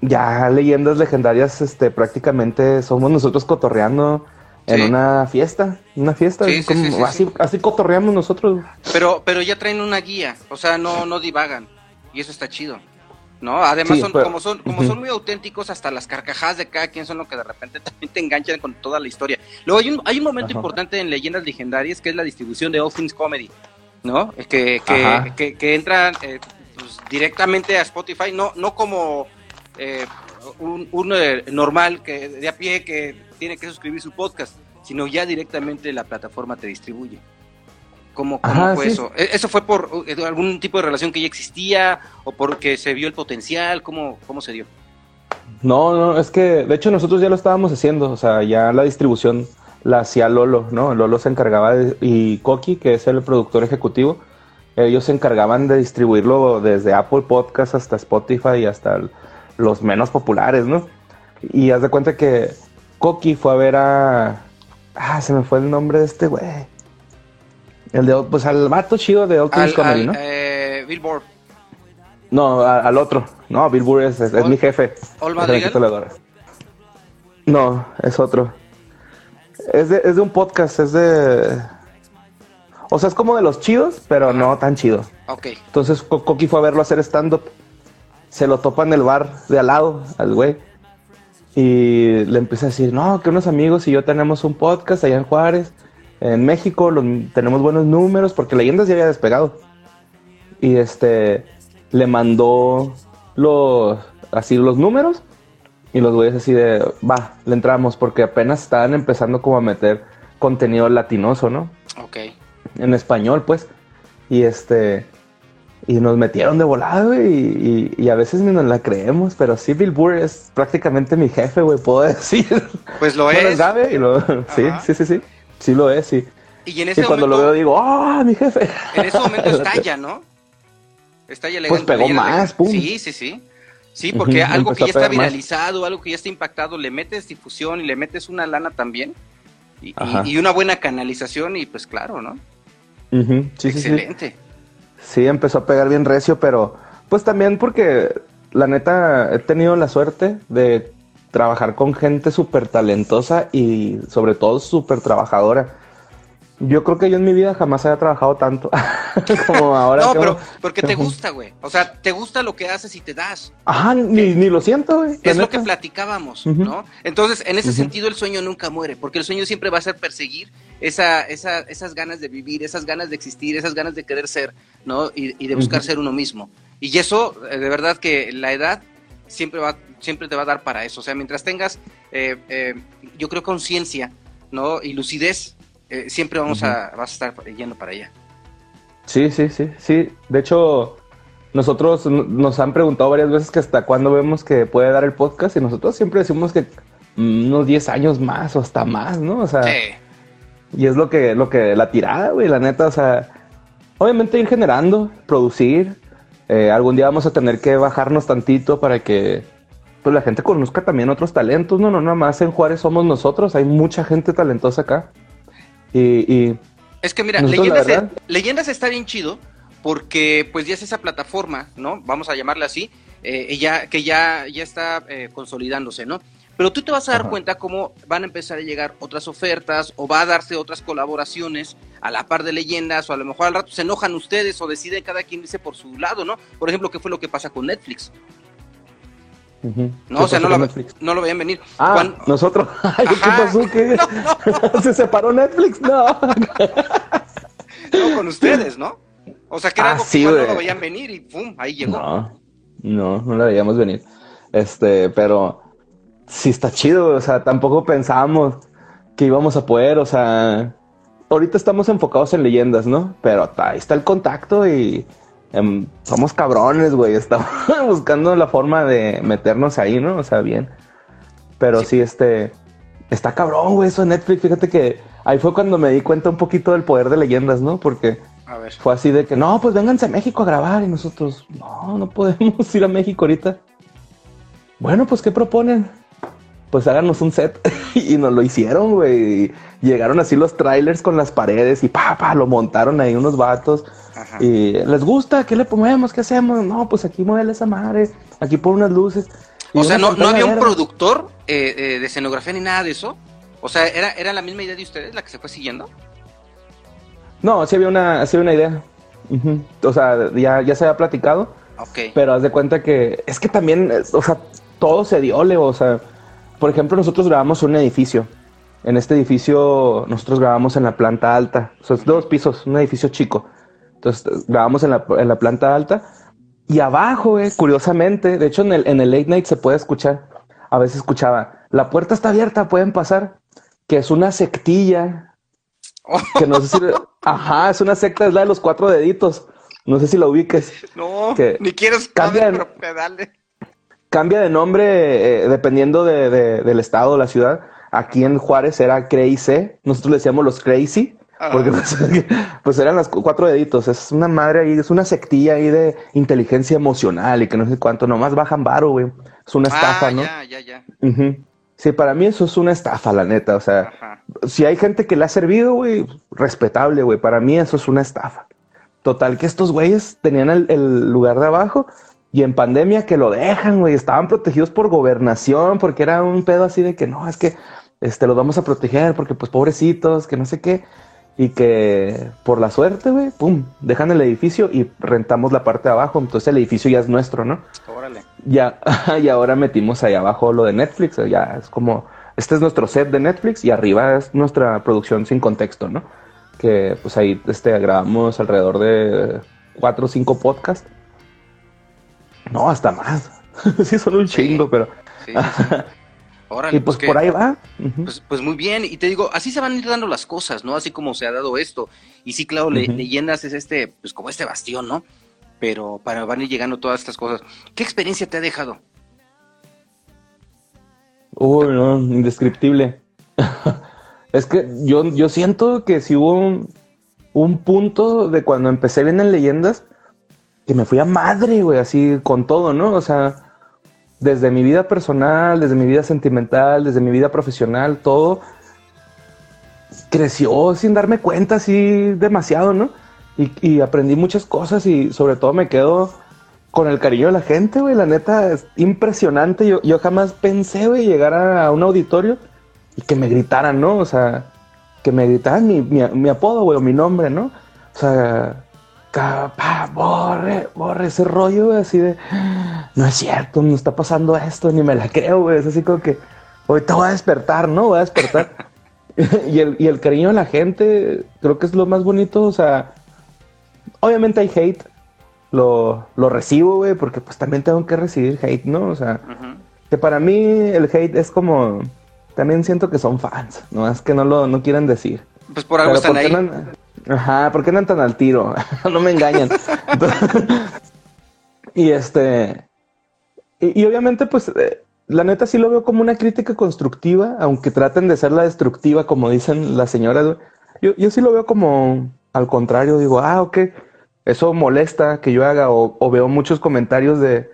ya leyendas legendarias, este, prácticamente somos nosotros cotorreando en Sí. una fiesta, una fiesta, Sí, sí, como- sí, sí, así, sí. así cotorreamos nosotros. Pero, pero ya traen una guía, o sea, no, no divagan. Y eso está chido. ¿No? Además, Sí, son, pero- como, son, como son muy auténticos, hasta las carcajadas de cada quien son lo que de repente también te enganchan con toda la historia. Luego hay un, hay un momento Ajá. importante en Leyendas Legendarias que es la distribución de All Things Comedy, ¿no? Que, que, que, que entran eh, pues, directamente a Spotify, no, no como eh, un, un, eh, normal que de a pie que tiene que suscribir su podcast, sino ya directamente la plataforma te distribuye. ¿Cómo, cómo Ajá, fue sí. eso? ¿E- ¿Eso fue por eh, algún tipo de relación que ya existía o porque se vio el potencial? ¿Cómo, cómo se dio? No, no, es que de hecho nosotros ya lo estábamos haciendo, o sea, ya la distribución la hacía Lolo, ¿no? Lolo se encargaba de, y Koki, que es el productor ejecutivo, ellos se encargaban de distribuirlo desde Apple Podcast hasta Spotify y hasta el- los menos populares, ¿no? Y haz de cuenta que Koki fue a ver a... Ah, se me fue el nombre de este güey. El de, pues al vato chido de Comedy, al, ¿no? eh, Billboard. No, a- al otro. No, Bill Burr es, es- mi jefe. No, es otro. Es de, es de un podcast, es de... O sea, es como de los chidos, pero no tan chido. Ok. Entonces Co- Coqui fue a verlo hacer stand-up. Se lo topa en el bar de al lado al güey. Y le empieza a decir, no, que unos amigos y yo tenemos un podcast allá en Juárez, en México, los- tenemos buenos números, porque Leyendas ya había despegado. Y este, le mandó los, así los números. Y los güeyes así de, va, le entramos, porque apenas estaban empezando como a meter contenido latinoso, ¿no? Ok. en español, pues. Y este. Y nos metieron de volada, güey. Y, a veces ni nos la creemos. Pero sí, Bill Burr es prácticamente mi jefe, güey, puedo decir. Pues lo es. Gabe y lo- sí, sí, sí, sí. Sí lo es, sí. Y en Y ese cuando lo veo digo, ¡ah, mi jefe! en ese momento estalla, ¿no? Estalla Pues Legend- pegó más, pum. Sí, sí, sí. Sí, porque algo que ya está más. viralizado, algo que ya está impactado, le metes difusión y le metes una lana también. Y, y- y una buena canalización y pues claro, ¿no? Sí, sí, sí. Excelente. Sí, empezó a pegar bien recio, pero pues también porque la neta he tenido la suerte de trabajar con gente súper talentosa y sobre todo súper trabajadora. Yo creo que yo en mi vida jamás había trabajado tanto como ahora. no, que- pero porque te gusta, güey. O sea, te gusta lo que haces y te das. Ajá, ni, ni lo siento, güey. Es lo que platicábamos. ¿no? Entonces, en ese sentido, el sueño nunca muere, porque el sueño siempre va a ser perseguir esa, esa, esas ganas de vivir, esas ganas de existir, esas ganas de querer ser, ¿no? Y, y de buscar ser uno mismo. Y eso, eh, de verdad que la edad siempre, va, siempre te va a dar para eso. O sea, mientras tengas, eh, eh, yo creo, conciencia, ¿no? Y lucidez, eh, siempre vamos a, vas a estar yendo para allá. Sí, sí, sí, sí. De hecho, nosotros nos han preguntado varias veces que hasta cuándo vemos que puede dar el podcast y nosotros siempre decimos que unos 10 años más o hasta más, ¿no? O sea, Sí. y es lo que, lo que, la tirada, güey, la neta, o sea, obviamente ir generando, producir. eh, algún día vamos a tener que bajarnos tantito para que pues la gente conozca también otros talentos, no, no, nada más en Juárez somos nosotros, hay mucha gente talentosa acá. Y, y Es que mira, Nosotros, leyendas, verdad- leyendas está bien chido porque pues ya es esa plataforma, ¿no? Vamos a llamarla así, eh, ya, que ya, ya está eh, consolidándose, ¿no? Pero tú te vas a dar Ajá. cuenta cómo van a empezar a llegar otras ofertas o va a darse otras colaboraciones a la par de leyendas o a lo mejor al rato se enojan ustedes o deciden cada quien irse por su lado, ¿no? Por ejemplo, ¿qué fue lo que pasa con Netflix? No, ¿Qué o sea, no lo, no lo veían venir. Ah, nosotros. Ay, ¿qué pasó? ¿Qué? ¿Se separó Netflix? No. no, con ustedes, ¿no? O sea, que era Ah, algo que sí, no lo veían venir y ¡pum! Ahí llegó. No, no, no la veíamos venir. Este, pero sí está chido, o sea, tampoco pensábamos que íbamos a poder, o sea, ahorita estamos enfocados en leyendas, ¿no? Pero ahí está el contacto y em, somos cabrones, güey, estamos buscando la forma de meternos ahí, ¿no? O sea, bien. Pero Sí. sí, este, está cabrón, güey, eso de Netflix, fíjate que ahí fue cuando me di cuenta un poquito del poder de leyendas, ¿no? Porque A ver. fue así de que, no, pues vénganse a México a grabar. Y nosotros, no, no podemos ir a México ahorita. Bueno, pues, ¿qué proponen? Pues háganos un set. y nos lo hicieron, güey. Llegaron así los trailers con las paredes y pa, pa, lo montaron ahí unos vatos. Ajá. Y les gusta, ¿qué le ponemos? ¿Qué hacemos? No, pues aquí mueve esa madre. Aquí pon unas luces. Y O sea, no, no había un productor eh, eh, de escenografía ni nada de eso. O sea, ¿era, ¿era la misma idea de ustedes la que se fue siguiendo? No, sí había una, sí había una idea. O sea, ya, ya se había platicado, Ok. Pero haz de cuenta que es que también, o sea, todo se dio, Leo. O sea, por ejemplo, nosotros grabamos un edificio. En este edificio nosotros grabamos en la planta alta. O sea, es dos pisos, un edificio chico. Entonces grabamos en la, en la planta alta. Y abajo, eh, curiosamente, de hecho en el, en el late night se puede escuchar. A veces escuchaba, la puerta está abierta, pueden pasar. Que es una sectilla. Que no sé si... Ajá, es una secta, es la de los cuatro deditos. No sé si la ubiques. No, que ni quiero cambia saber, de- pero pedale. Cambia de nombre eh, dependiendo de, de- del estado o la ciudad. Aquí en Juárez era Crazy. Nosotros le decíamos los Crazy. Ajá. Porque pues, pues eran las cu- cuatro deditos. Es una madre ahí, es una sectilla ahí de inteligencia emocional y que no sé cuánto. Nomás bajan varo, güey. Es una estafa, ah, ¿no? ya, ya, ya. Ujú. Sí, para mí eso es una estafa, la neta. O sea, Ajá. si hay gente que le ha servido, güey, respetable, güey. Para mí eso es una estafa. Total, que estos güeyes tenían el, el lugar de abajo y en pandemia que lo dejan, güey. Estaban protegidos por gobernación porque era un pedo así de que no, es que este, los vamos a proteger porque pues pobrecitos, que no sé qué. Y que por la suerte, güey, pum, dejan el edificio y rentamos la parte de abajo. Entonces el edificio ya es nuestro, ¿no? Órale. Ya, y ahora metimos ahí abajo lo de Netflix, ya es como, este es nuestro set de Netflix y arriba es nuestra producción sin contexto, ¿no? Que pues ahí este, grabamos alrededor de cuatro o cinco podcasts. No, hasta más. sí, son un Sí. chingo, pero... Sí, sí, sí. Órale, Y pues por ahí va. Pues, pues muy bien, y te digo, así se van a ir dando las cosas, ¿no? Así como se ha dado esto. Y sí, claro, le- leyendas es este, pues como este bastión, ¿no? Pero para van a ir llegando todas estas cosas. ¿Qué experiencia te ha dejado? Uy, no, indescriptible. es que yo, yo siento que si hubo un, un punto de cuando empecé bien en leyendas, que me fui a madre, güey, así con todo, ¿no? O sea, desde mi vida personal, desde mi vida sentimental, desde mi vida profesional, todo creció sin darme cuenta así demasiado, ¿no? Y, aprendí muchas cosas y sobre todo me quedo con el cariño de la gente, güey. La neta es impresionante. Yo, yo jamás pensé, güey, llegar a, un auditorio y que me gritaran, ¿no? O sea, que me gritaran mi, mi, mi apodo, güey, o mi nombre, ¿no? O sea, capa, borre, borre ese rollo, güey, así de, no es cierto, no está pasando esto, ni me la creo, güey. Es así como que, ahorita voy a despertar, ¿no? Voy a despertar. y, el, y el cariño de la gente, creo que es lo más bonito, o sea, obviamente hay hate, lo, lo recibo, güey, porque pues también tengo que recibir hate, ¿no? O sea, que para mí el hate es como, también siento que son fans, ¿no? Es que no lo no quieren decir. Pues por algo Pero están ¿por qué ahí. no Ajá, ¿por qué andan tan al tiro? no me engañan. Entonces- y este. Y, y obviamente, pues, eh, la neta sí lo veo como una crítica constructiva, aunque traten de ser la destructiva, como dicen las señoras. Yo, yo sí lo veo como al contrario, digo, ah, ok, eso molesta que yo haga, o, o veo muchos comentarios de,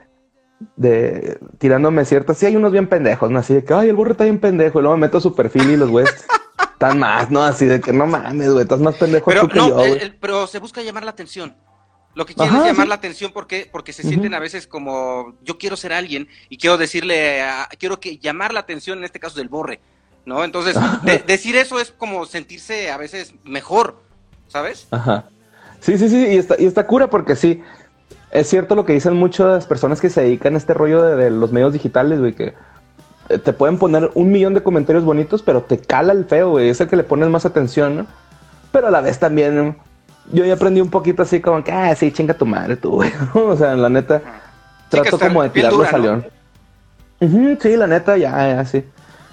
de tirándome ciertas. Sí, hay unos bien pendejos, ¿no? Así de que, ay, el burro está bien pendejo, y luego me meto a su perfil y los güeyes están más, ¿no? Así de que no mames, güey, estás más pendejo Pero tú que no, yo, el- pero se busca llamar la atención. Lo que quieren Ajá, es llamar sí. la atención porque, porque se sienten a veces como yo quiero ser alguien y quiero decirle, a- quiero que llamar la atención en este caso del borre, ¿no? Entonces, de- decir eso es como sentirse a veces mejor, ¿sabes? Ajá. Sí, sí, sí, y está, y está cura porque sí, es cierto lo que dicen muchas personas que se dedican a este rollo de, de los medios digitales, güey, que te pueden poner un millón de comentarios bonitos, pero te cala el feo, güey, es el que le pones más atención, ¿no? Pero a la vez también, yo ya aprendí un poquito así como que, ah, sí, chinga tu madre tú, güey, o sea, la neta, trato como de tirarlo a sí, la neta, ya, ya, sí.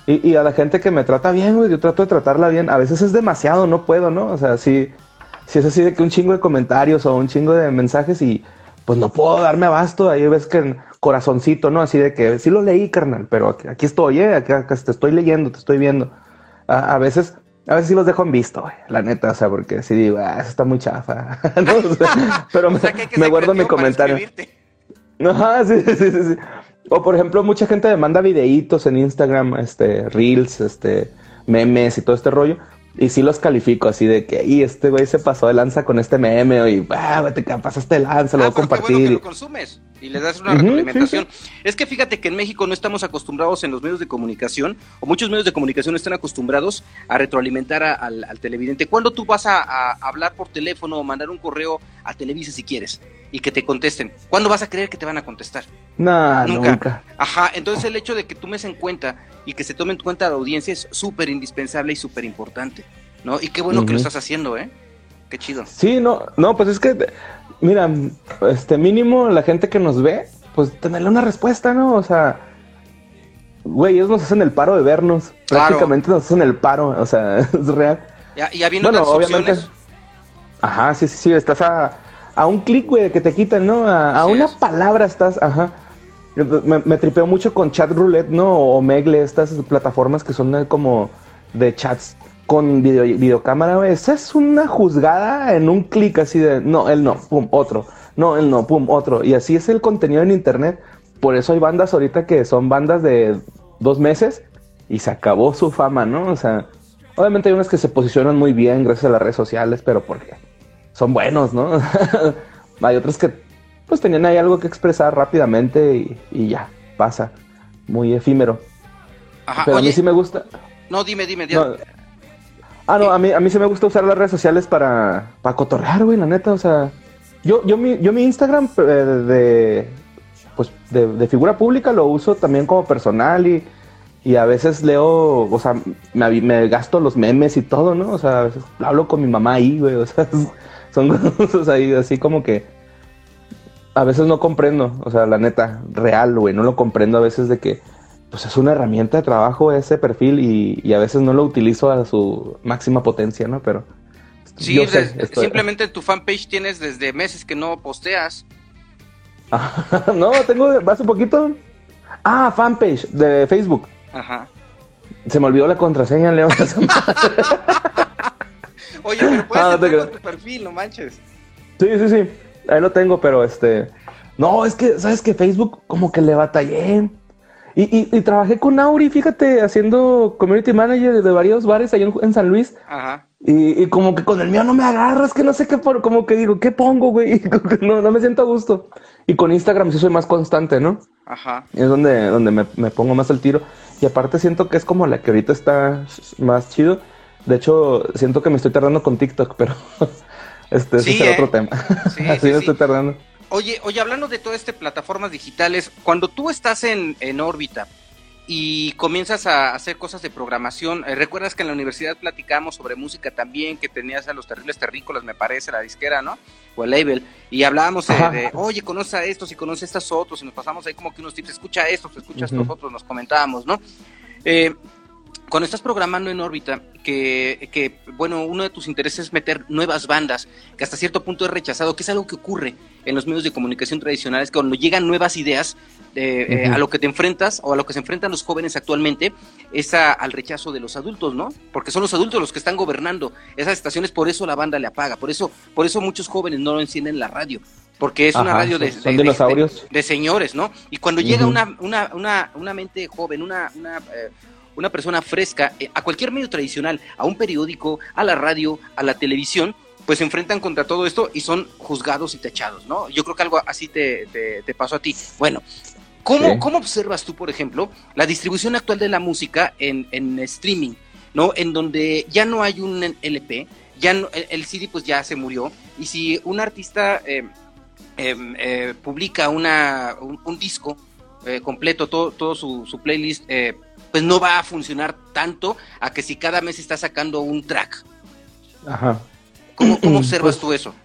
Y, y a la gente que me trata bien, güey, yo trato de tratarla bien. A veces es demasiado, no puedo, ¿no? O sea, sí, sí es así de que un chingo de comentarios o un chingo de mensajes y pues no puedo darme abasto. Ahí ves que en corazoncito, ¿no? Así de que sí lo leí, carnal, pero aquí, aquí estoy, ¿eh? Aquí, acá te estoy leyendo, te estoy viendo. A, a veces, a veces sí los dejo en visto, güey, la neta, o sea, porque sí digo, ah, eso está muy chafa, ¿no? O sea, pero O sea, que hay que me guardo mi comentario. Ajá, sí, sí, sí, sí. O por ejemplo, mucha gente me manda videitos en Instagram, este, reels, este, memes y todo este rollo. Y sí los califico así de que, y este güey se pasó de lanza con este meme, y ah, te pasaste de lanza, lo Ah, voy a pero qué bueno que compartir. lo consumes y le das una Ujú, retroalimentación. Es que fíjate que en México no estamos acostumbrados en los medios de comunicación, o muchos medios de comunicación están acostumbrados a retroalimentar a- al, al televidente. ¿Cuándo tú vas a, a hablar por teléfono o mandar un correo a Televisa si quieres? y que te contesten. ¿Cuándo vas a creer que te van a contestar? Nah, nunca. Ajá, entonces el hecho de que tomes en cuenta y que se tome en cuenta la audiencia es súper indispensable y súper importante, ¿no? Y qué bueno que lo estás haciendo, ¿eh? Qué chido. Sí, no, no, pues es que, mira, este mínimo la gente que nos ve, pues tenerle una respuesta, ¿no? O sea, güey, ellos nos hacen el paro de vernos. Prácticamente nos hacen el paro, o sea, es real. Ya, y habiendo bueno, obviamente. Opciones. Ajá, sí, sí, sí, estás a, a un clic, güey, que te quitan, ¿no? A, una palabra estás, ajá. Me, me, tripeo mucho con Chat Roulette, ¿no? O Megle, estas plataformas que son como de chats con video, videocámara. Esa es una juzgada en un clic así de, no, él no, pum, otro. No, él no, pum, otro. Y así es el contenido en internet. Por eso hay bandas ahorita que son bandas de dos meses y se acabó su fama, ¿no? O sea, obviamente hay unas que se posicionan muy bien gracias a las redes sociales, pero porque son buenos, ¿no? hay otros que pues tenían ahí algo que expresar rápidamente y, ya, pasa. Muy efímero. Ajá, pero a mí sí me gusta. No, dime, dime, dime. Ah, no, a mí, a mí sí me gusta usar las redes sociales para, para cotorrear, güey, la neta, o sea. Yo, yo, mi, yo mi Instagram eh, de, pues de, figura pública lo uso también como personal y, y a veces leo, o sea, me, me, gasto los memes y todo, ¿no? O sea, a veces hablo con mi mamá ahí, güey, o sea, son cosas ahí así como que a veces no comprendo, o sea, la neta, real, güey, no lo comprendo a veces de que, pues es una herramienta de trabajo ese perfil y, y a veces no lo utilizo a su máxima potencia, ¿no? Pero... Sí, simplemente tu fanpage tienes desde meses que no posteas. no, tengo hace poquito. Ah, fanpage de Facebook. Ajá. Se me olvidó la contraseña, Leo. Oye, pero puedes ah, tu perfil, no manches. Sí, sí, sí. Ahí lo tengo, pero este. No, es que, ¿sabes que Facebook como que le batallé? Y, y, y, trabajé con Auri, fíjate, haciendo community manager de varios bares ahí en, San Luis. Ajá. Y, y, como que con el mío no me agarras, que no sé qué, por, como que digo, ¿qué pongo, güey? no, no me siento a gusto. Y con Instagram sí soy más constante, ¿no? Ajá. Es donde, donde me, me pongo más al tiro. Y aparte siento que es como la que ahorita está más chido. De hecho, siento que me estoy tardando con TikTok, pero este ese es otro ¿eh? tema. Sí, Así me estoy tardando. Oye, oye, hablando de todas estas plataformas digitales, cuando tú estás en, en órbita, y comienzas a hacer cosas de programación. Eh, ¿Recuerdas que en la universidad platicamos sobre música también, que tenías a los terribles terrícolas, me parece, la disquera, ¿no? O el label, y hablábamos de, oye, conoce a estos y conoce a estos otros, y nos pasamos ahí como que unos tips, escucha estos, escucha a estos otros, nos comentábamos, ¿no? Eh, cuando estás programando en órbita, que, que, bueno, uno de tus intereses es meter nuevas bandas, que hasta cierto punto es rechazado, que es algo que ocurre en los medios de comunicación tradicionales, que cuando llegan nuevas ideas eh, eh, a lo que te enfrentas o a lo que se enfrentan los jóvenes actualmente, es al rechazo de los adultos, ¿no? Porque son los adultos los que están gobernando esas estaciones, por eso la banda le apaga, por eso, por eso muchos jóvenes no lo encienden la radio porque es una radio de, de, señores, ¿no? Y cuando llega una, una, una, una, mente joven, una, una eh, una persona fresca eh, a cualquier medio tradicional, a un periódico, a la radio, a la televisión, pues se enfrentan contra todo esto y son juzgados y tachados, ¿no? Yo creo que algo así te, te, pasó a ti. Bueno, ¿cómo, ¿cómo, observas tú, por ejemplo, la distribución actual de la música en, en streaming, ¿no? En donde ya no hay un LP, ya el, CD pues ya se murió, y si un artista eh, em, eh, publica una, un, disco completo, todo, todo su, su playlist pues no va a funcionar tanto a que si cada mes está sacando un track. Ajá. ¿Cómo, cómo observas pues tú eso?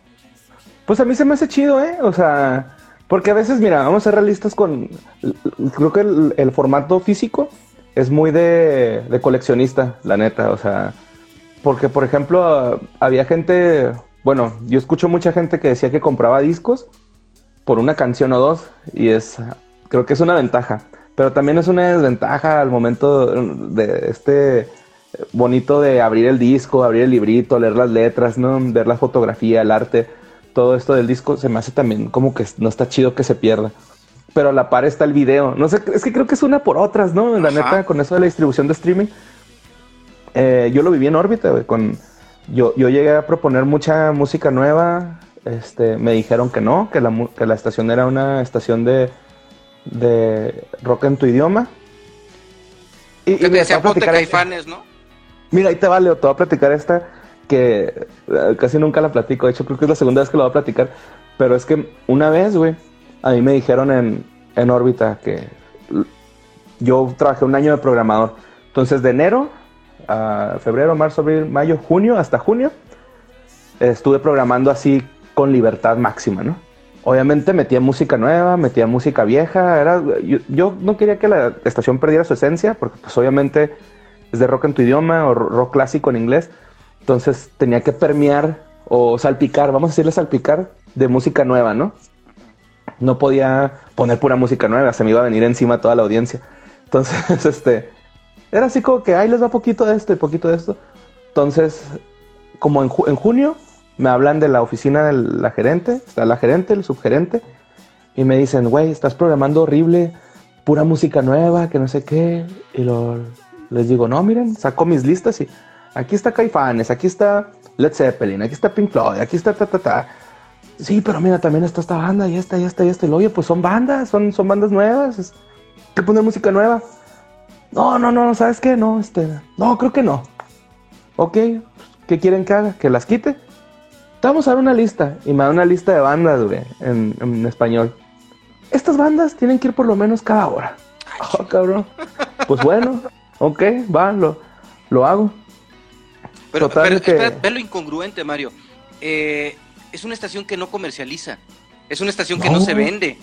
Pues a mí se me hace chido, ¿eh? O sea, porque a veces, mira, vamos a ser realistas con. Creo que el, formato físico es muy de, de, coleccionista, la neta. O sea, porque, por ejemplo, había gente. Bueno, yo escucho mucha gente que decía que compraba discos por una canción o dos, y es. Creo que es una ventaja. Pero también es una desventaja al momento de este bonito de abrir el disco, abrir el librito, leer las letras, ¿no? Ver la fotografía, el arte, todo esto del disco se me hace también como que no está chido que se pierda. Pero a la par está el video. No sé, es que creo que es una por otras, ¿no? La neta, con eso de la distribución de streaming. Eh, yo lo viví en órbita, güey. Con, yo, yo llegué a proponer mucha música nueva. Este, me dijeron que no, que la, que la estación era una estación de, de rock en tu idioma. Y, te decía caifanes, ¿no? Mira, ahí te vale, te voy a platicar esta que eh, casi nunca la platico. De hecho, creo que es la segunda vez que lo voy a platicar. Pero es que una vez, güey, a mí me dijeron en, en órbita que yo trabajé un año de programador. Entonces, de enero a febrero, marzo, abril, mayo, junio, hasta junio, estuve programando así con libertad máxima, ¿no? Obviamente metía música nueva, metía música vieja, era, yo, no quería que la estación perdiera su esencia, porque pues obviamente es de rock en tu idioma o rock clásico en inglés, entonces tenía que permear o salpicar, vamos a decirle salpicar, de música nueva, ¿no? No podía poner pura música nueva, se me iba a venir encima toda la audiencia. Entonces, este, era así como que, ahí les va poquito de esto y poquito de esto. Entonces, como en junio, me hablan de la oficina de la gerente, está la gerente, el subgerente, y me dicen, güey, estás programando horrible, pura música nueva, que no sé qué. Y lo, les digo, no, miren, saco mis listas y aquí está Caifanes, aquí está Led Zeppelin, aquí está Pink Floyd, aquí está ta, ta, ta. Sí, pero mira, también está esta banda y esta y esta y esta. Lo, oye, pues son bandas, son, son bandas nuevas. Es, hay que poner música nueva. No, no, no, ¿sabes qué? No, este, no, creo que no. Ok, ¿qué quieren que haga? ¿Que las quite? Vamos a dar una lista. Y me da una lista de bandas, güey, en, en español. Estas bandas tienen que ir por lo menos cada hora. Oh, cabrón. Pues bueno, ok, va, lo, lo hago. Pero, pero que- espera, ve lo incongruente, Mario. Eh, es una estación que no comercializa. Es una estación que no, se vende.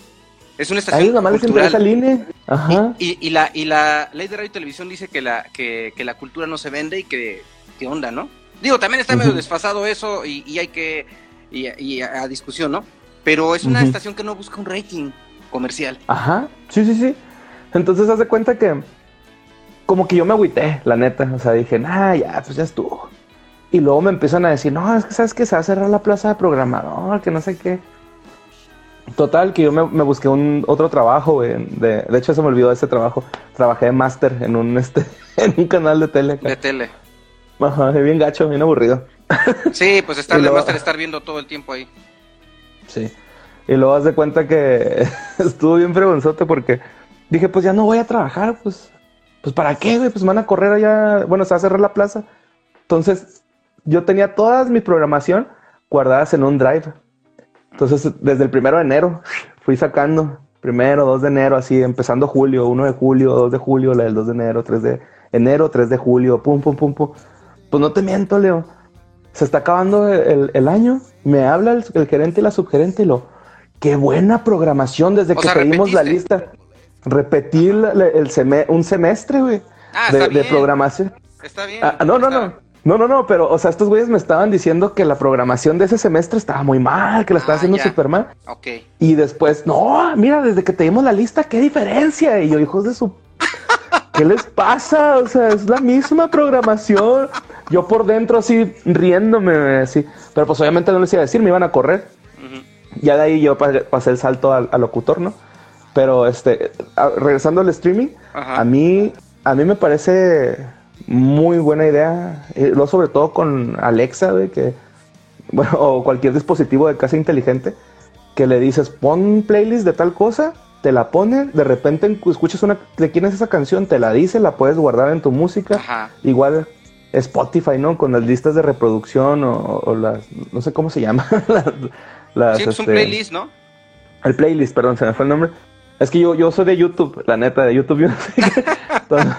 Es una estación nada más cultural. INE. Ajá. Y, y la, y la ley de radio y televisión dice que la, que, que la cultura no se vende y que, ¿qué onda, no? Digo, también está medio desfasado eso y, y hay que, y, y a, a discusión, ¿no? Pero es una estación que no busca un rating comercial. Ajá, sí, sí, sí. Entonces haz de cuenta que como que yo me agüité, la neta. O sea, dije, nah, ya, pues ya estuvo. Y luego me empiezan a decir, no, es que sabes que se va a cerrar la plaza de programador, que no sé qué. Total, que yo me, me busqué un otro trabajo, güey. De, de hecho, se me olvidó ese trabajo. Trabajé de máster en un este, en un canal de tele. acá. De tele. Ajá, bien gacho, bien aburrido. Sí, pues estar de luego- estar viendo todo el tiempo ahí. Sí. Y luego haz de cuenta que estuvo bien fregonzote porque dije, pues ya no voy a trabajar, pues, pues ¿para qué, güey? Pues me van a correr allá, bueno, se va a cerrar la plaza. Entonces, yo tenía toda mi programación guardadas en un drive. Entonces, desde el primero de enero fui sacando, primero, 2 de enero, así, empezando julio, 1 de julio, 2 de julio, la del 2 de enero, 3 de enero, 3 de julio, pum, pum, pum, pum. Pues no te miento, Leo. Se está acabando el, el- año, me habla el, el gerente y la subgerente y lo, qué buena programación desde O que sea, pedimos la lista. Repetir el seme- un semestre, güey, Ah, de, de programación. Está bien. Ah, no, no, no. No, no, no, pero, o sea, estos güeyes me estaban diciendo que la programación de ese semestre estaba muy mal, que la estaba Ah, haciendo súper mal. Ok. Y después, no, mira, desde que te dimos la lista, qué diferencia. Y yo, hijos de su. ¿Qué les pasa? O sea, es la misma programación. Yo por dentro así, riéndome, así. Pero pues obviamente no les iba a decir, me iban a correr. Ya de ahí yo pa- pasé el salto al, al locutor, ¿no? Pero este, a- regresando al streaming, Ajá. a mí, a mí me parece muy buena idea. eh, lo sobre todo con Alexa, güey, que, bueno, o cualquier dispositivo de casa inteligente, que le dices, pon playlist de tal cosa, te la pone, de repente en- escuchas una, de quién es esa canción, te la dice, la puedes guardar en tu música. Ajá. Igual Spotify, ¿no? Con las listas de reproducción o, o las, no sé cómo se llama, las, las, Sí, pues un este, playlist, ¿no? el playlist, perdón, se me fue el nombre. Es que yo, yo soy de YouTube, la neta, de YouTube. yo no sé qué. entonces,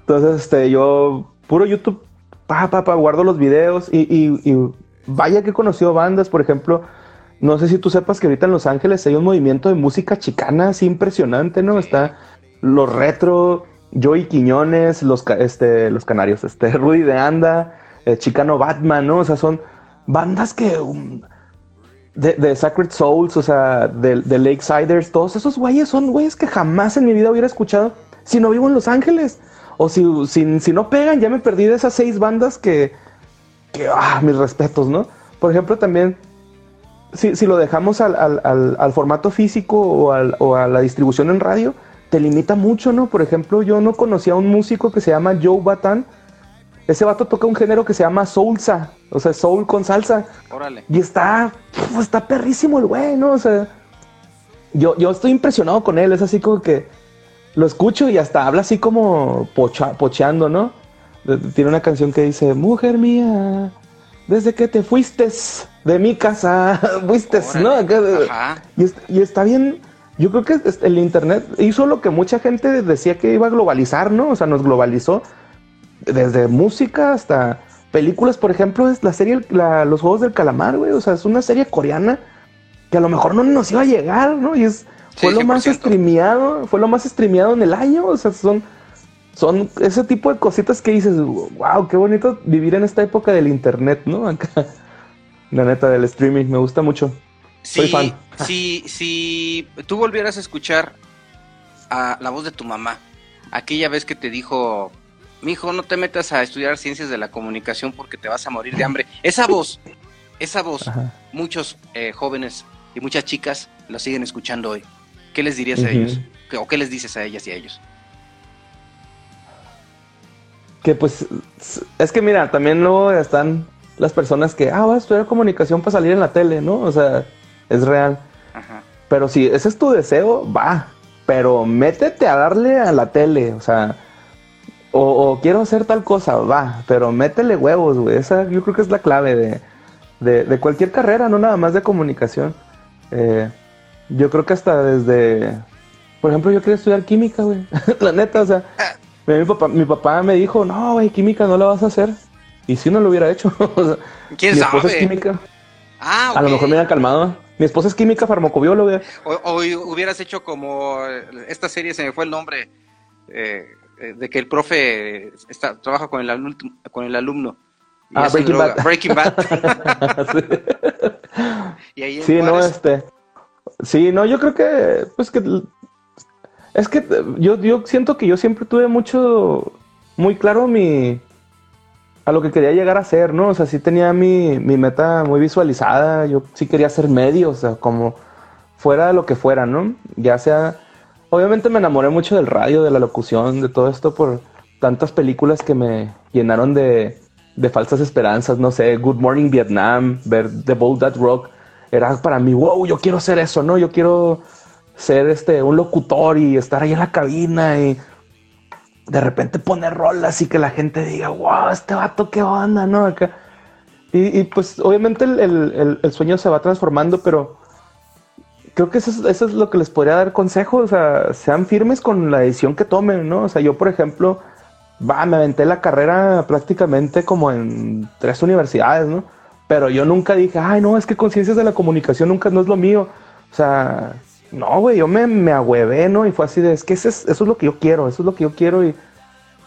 entonces, este, yo, puro YouTube, pa, pa, pa, guardo los videos y, y, y vaya que he conocido bandas, por ejemplo, no sé si tú sepas que ahorita en Los Ángeles hay un movimiento de música chicana así impresionante, ¿no? Está los retro, Joey Quiñones, los, este, los canarios, este, Rudy de Anda, el Chicano Batman, ¿no? O sea, son bandas que... um, de, Sacred Souls, o sea, de, de Lakesiders, todos esos güeyes son güeyes que jamás en mi vida hubiera escuchado si no vivo en Los Ángeles. O si, si, no pegan, ya me perdí de esas seis bandas que, que ah, mis respetos, ¿no? Por ejemplo, también, si, si lo dejamos al, al- al- formato físico o, o a la distribución en radio, te limita mucho, ¿no? Por ejemplo, yo no conocía a un músico que se llama Joe Batan. Ese vato toca un género que se llama soulsa, o sea, soul con salsa. Órale. Y está, está perrísimo el güey, ¿no? O sea, yo, yo estoy impresionado con él. Es así como que lo escucho y hasta habla así como pocha- pocheando, ¿no? Tiene una canción que dice, mujer mía, desde que te fuiste de mi casa, fuiste, ¿no? Ajá. Y está bien, yo creo que el Internet hizo lo que mucha gente decía que iba a globalizar, ¿no? O sea, nos globalizó desde música hasta películas, por ejemplo, es la serie la- Los Juegos del Calamar, güey, o sea, es una serie coreana que a lo mejor no nos iba a llegar, ¿no? Y es, fue Sí, lo más 100%. streameado, fue lo más streameado en el año, o sea, son, son ese tipo de cositas que dices, wow, qué bonito vivir en esta época del Internet, ¿no? Acá, la neta, del streaming, me gusta mucho. Soy fan. Si, si tú volvieras a escuchar a la voz de tu mamá, aquella vez que te dijo, mijo, no te metas a estudiar ciencias de la comunicación porque te vas a morir de hambre. Esa voz, esa voz, Ajá. muchos eh, jóvenes y muchas chicas la siguen escuchando hoy. ¿Qué les dirías a ellos? ¿Qué- ¿O qué les dices a ellas y a ellos? Que pues, es que mira, también luego están las personas que, ah, vas a estudiar comunicación para salir en la tele, ¿no? O sea, es real. Ajá. Pero si ese es tu deseo, va. Pero métete a darle a la tele, o sea, o, o quiero hacer tal cosa, va. Pero métele huevos, güey. Esa yo creo que es la clave de, de, de cualquier carrera, no nada más de comunicación. Eh, yo creo que hasta desde, por ejemplo, yo quería estudiar química, güey. la neta, o sea, mi papá, mi papá me dijo, no, güey, química no la vas a hacer. Y si no lo hubiera hecho. o sea, ¿Quién mi esposa es sabe? química. Ah, A lo mejor me hubiera calmado. Mi esposa es química farmacobióloga. O, o hubieras hecho como esta serie, se me fue el nombre, eh, eh, de que el profe está, trabaja con el, alumno, con el alumno. y Ah, Breaking droga- Bad. Breaking Bad. y ahí en Sí, no, este. Sí, no, yo creo que, pues que. Es que yo, yo siento que yo siempre tuve mucho, muy claro mi. A lo que quería llegar a ser, ¿no? O sea, sí tenía mi, mi meta muy visualizada. Yo sí quería ser medio, o sea, como fuera de lo que fuera, ¿no? Ya sea. Obviamente me enamoré mucho del radio, de la locución, de todo esto por tantas películas que me llenaron de, de falsas esperanzas, no sé, Good Morning Vietnam, ver The Bold That Rock, era para mí, wow, yo quiero ser eso, ¿no? Yo quiero ser este, un locutor y estar ahí en la cabina y de repente poner rolas y que la gente diga, wow, este vato, qué onda, ¿no? Acá. Y, y, pues obviamente el, el- sueño se va transformando, pero creo que eso es, eso es lo que les podría dar consejo, o sea, sean firmes con la decisión que tomen, ¿no? O sea, yo, por ejemplo, va, me aventé la carrera prácticamente como en tres universidades, ¿no? Pero yo nunca dije, ay, no, es que con ciencias de la comunicación nunca no es lo mío. O sea, no, güey, yo me, me agüevé, ¿no? Y fue así de, es que ese es- eso es lo que yo quiero, eso es lo que yo quiero. Y,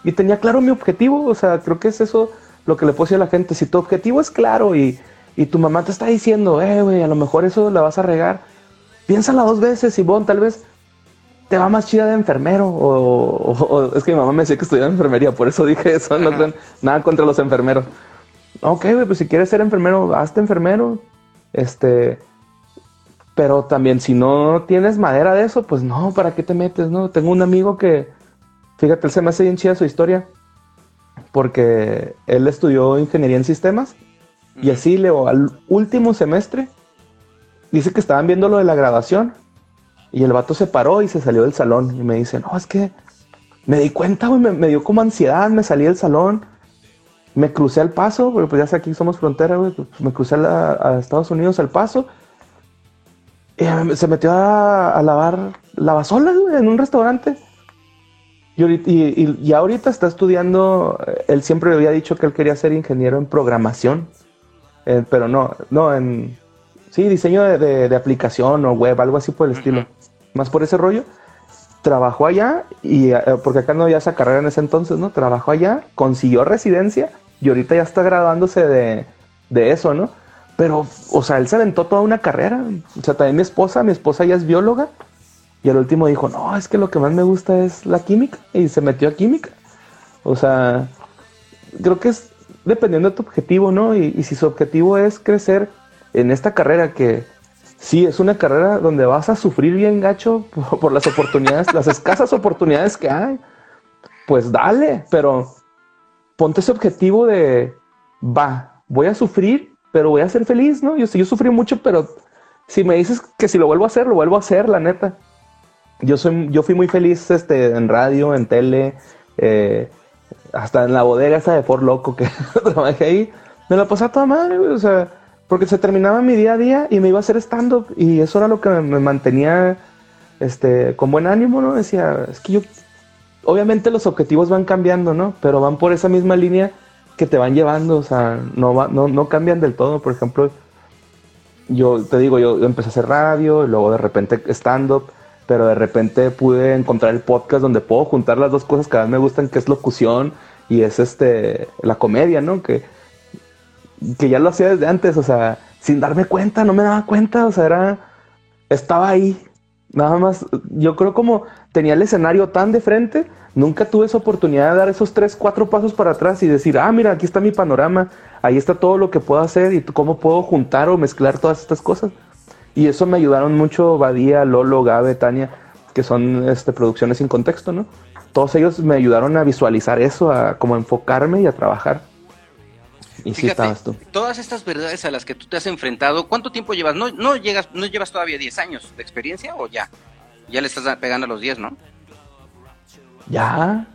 y tenía claro mi objetivo, o sea, creo que es eso lo que le puedo decir a la gente. Si tu objetivo es claro y, y tu mamá te está diciendo, eh, güey, a lo mejor eso la vas a regar, piénsala dos veces y bon, tal vez te va más chida de enfermero. O, o- o- es que mi mamá me decía que estudiaba enfermería, por eso dije eso, no nada contra los enfermeros. Ok, güey, pues si quieres ser enfermero, hazte enfermero. Este. Pero también, si no tienes madera de eso, pues no, ¿para qué te metes? No, tengo un amigo que, fíjate, él se me hace bien chida su historia. Porque él estudió ingeniería en sistemas. Y así, Leo, al último semestre, dice que estaban viendo lo de la grabación. Y el vato se paró y se salió del salón. Y me dice, no, es que me di cuenta, güey, me, me dio como ansiedad, me salí del salón. Me crucé al paso, porque pues ya sé, aquí somos frontera, güey. pues, me crucé a, la- a Estados Unidos al paso. Y eh, se metió a, a lavar lavasolas, güey, en un restaurante. Y, ahorita- y, y- y ahorita está estudiando, eh, él siempre había dicho que él quería ser ingeniero en programación, eh, pero no, no, en, sí, diseño de, de- de aplicación o web, algo así por el estilo, más por ese rollo. Trabajó allá, y eh, porque acá no había esa carrera en ese entonces, ¿no? Trabajó allá, consiguió residencia y ahorita ya está graduándose de, de eso, ¿no? Pero, o sea, él se aventó toda una carrera. O sea, también mi esposa, mi esposa ya es bióloga. Y al último dijo, no, es que lo que más me gusta es la química. Y se metió a química. O sea, creo que es dependiendo de tu objetivo, ¿no? Y, si su objetivo es crecer en esta carrera que sí es una carrera donde vas a sufrir bien gacho por, por las oportunidades, las escasas oportunidades que hay, pues dale, pero ponte ese objetivo de, va, voy a sufrir, pero voy a ser feliz, ¿no? Yo, yo sufrí mucho, pero si me dices que si lo vuelvo a hacer, lo vuelvo a hacer, la neta. Yo, soy, yo fui muy feliz este, en radio, en tele, eh, hasta en la bodega esa de Fort Loco que trabajé ahí. me la pasaba toda madre, güey, o sea, porque se terminaba mi día a día y me iba a hacer stand-up y eso era lo que me, me mantenía este, con buen ánimo, ¿no? Decía, es que yo, obviamente los objetivos van cambiando, ¿no? Pero van por esa misma línea que te van llevando, o sea, no, va, no, no cambian del todo, por ejemplo, yo te digo, yo empecé a hacer radio, y luego de repente stand-up, pero de repente pude encontrar el podcast donde puedo juntar las dos cosas que a mí me gustan, que es locución y es este la comedia, ¿no? Que, que ya lo hacía desde antes, o sea, sin darme cuenta, no me daba cuenta, o sea, era, estaba ahí, nada más, yo creo como tenía el escenario tan de frente, nunca tuve esa oportunidad de dar esos tres, cuatro pasos para atrás y decir, ah, mira, aquí está mi panorama, ahí está todo lo que puedo hacer y cómo puedo juntar o mezclar todas estas cosas. Y eso me ayudaron mucho Badía, Lolo, Gabe, Tania, que son este, producciones sin contexto, ¿no? Todos ellos me ayudaron a visualizar eso, a como enfocarme y a trabajar. Y Fíjate, sí estabas tú. Todas estas verdades a las que tú te has enfrentado, ¿cuánto tiempo llevas? ¿No, no, llegas, no llevas todavía 10 años de experiencia o ya? Ya le estás pegando a los 10, ¿no? Ya,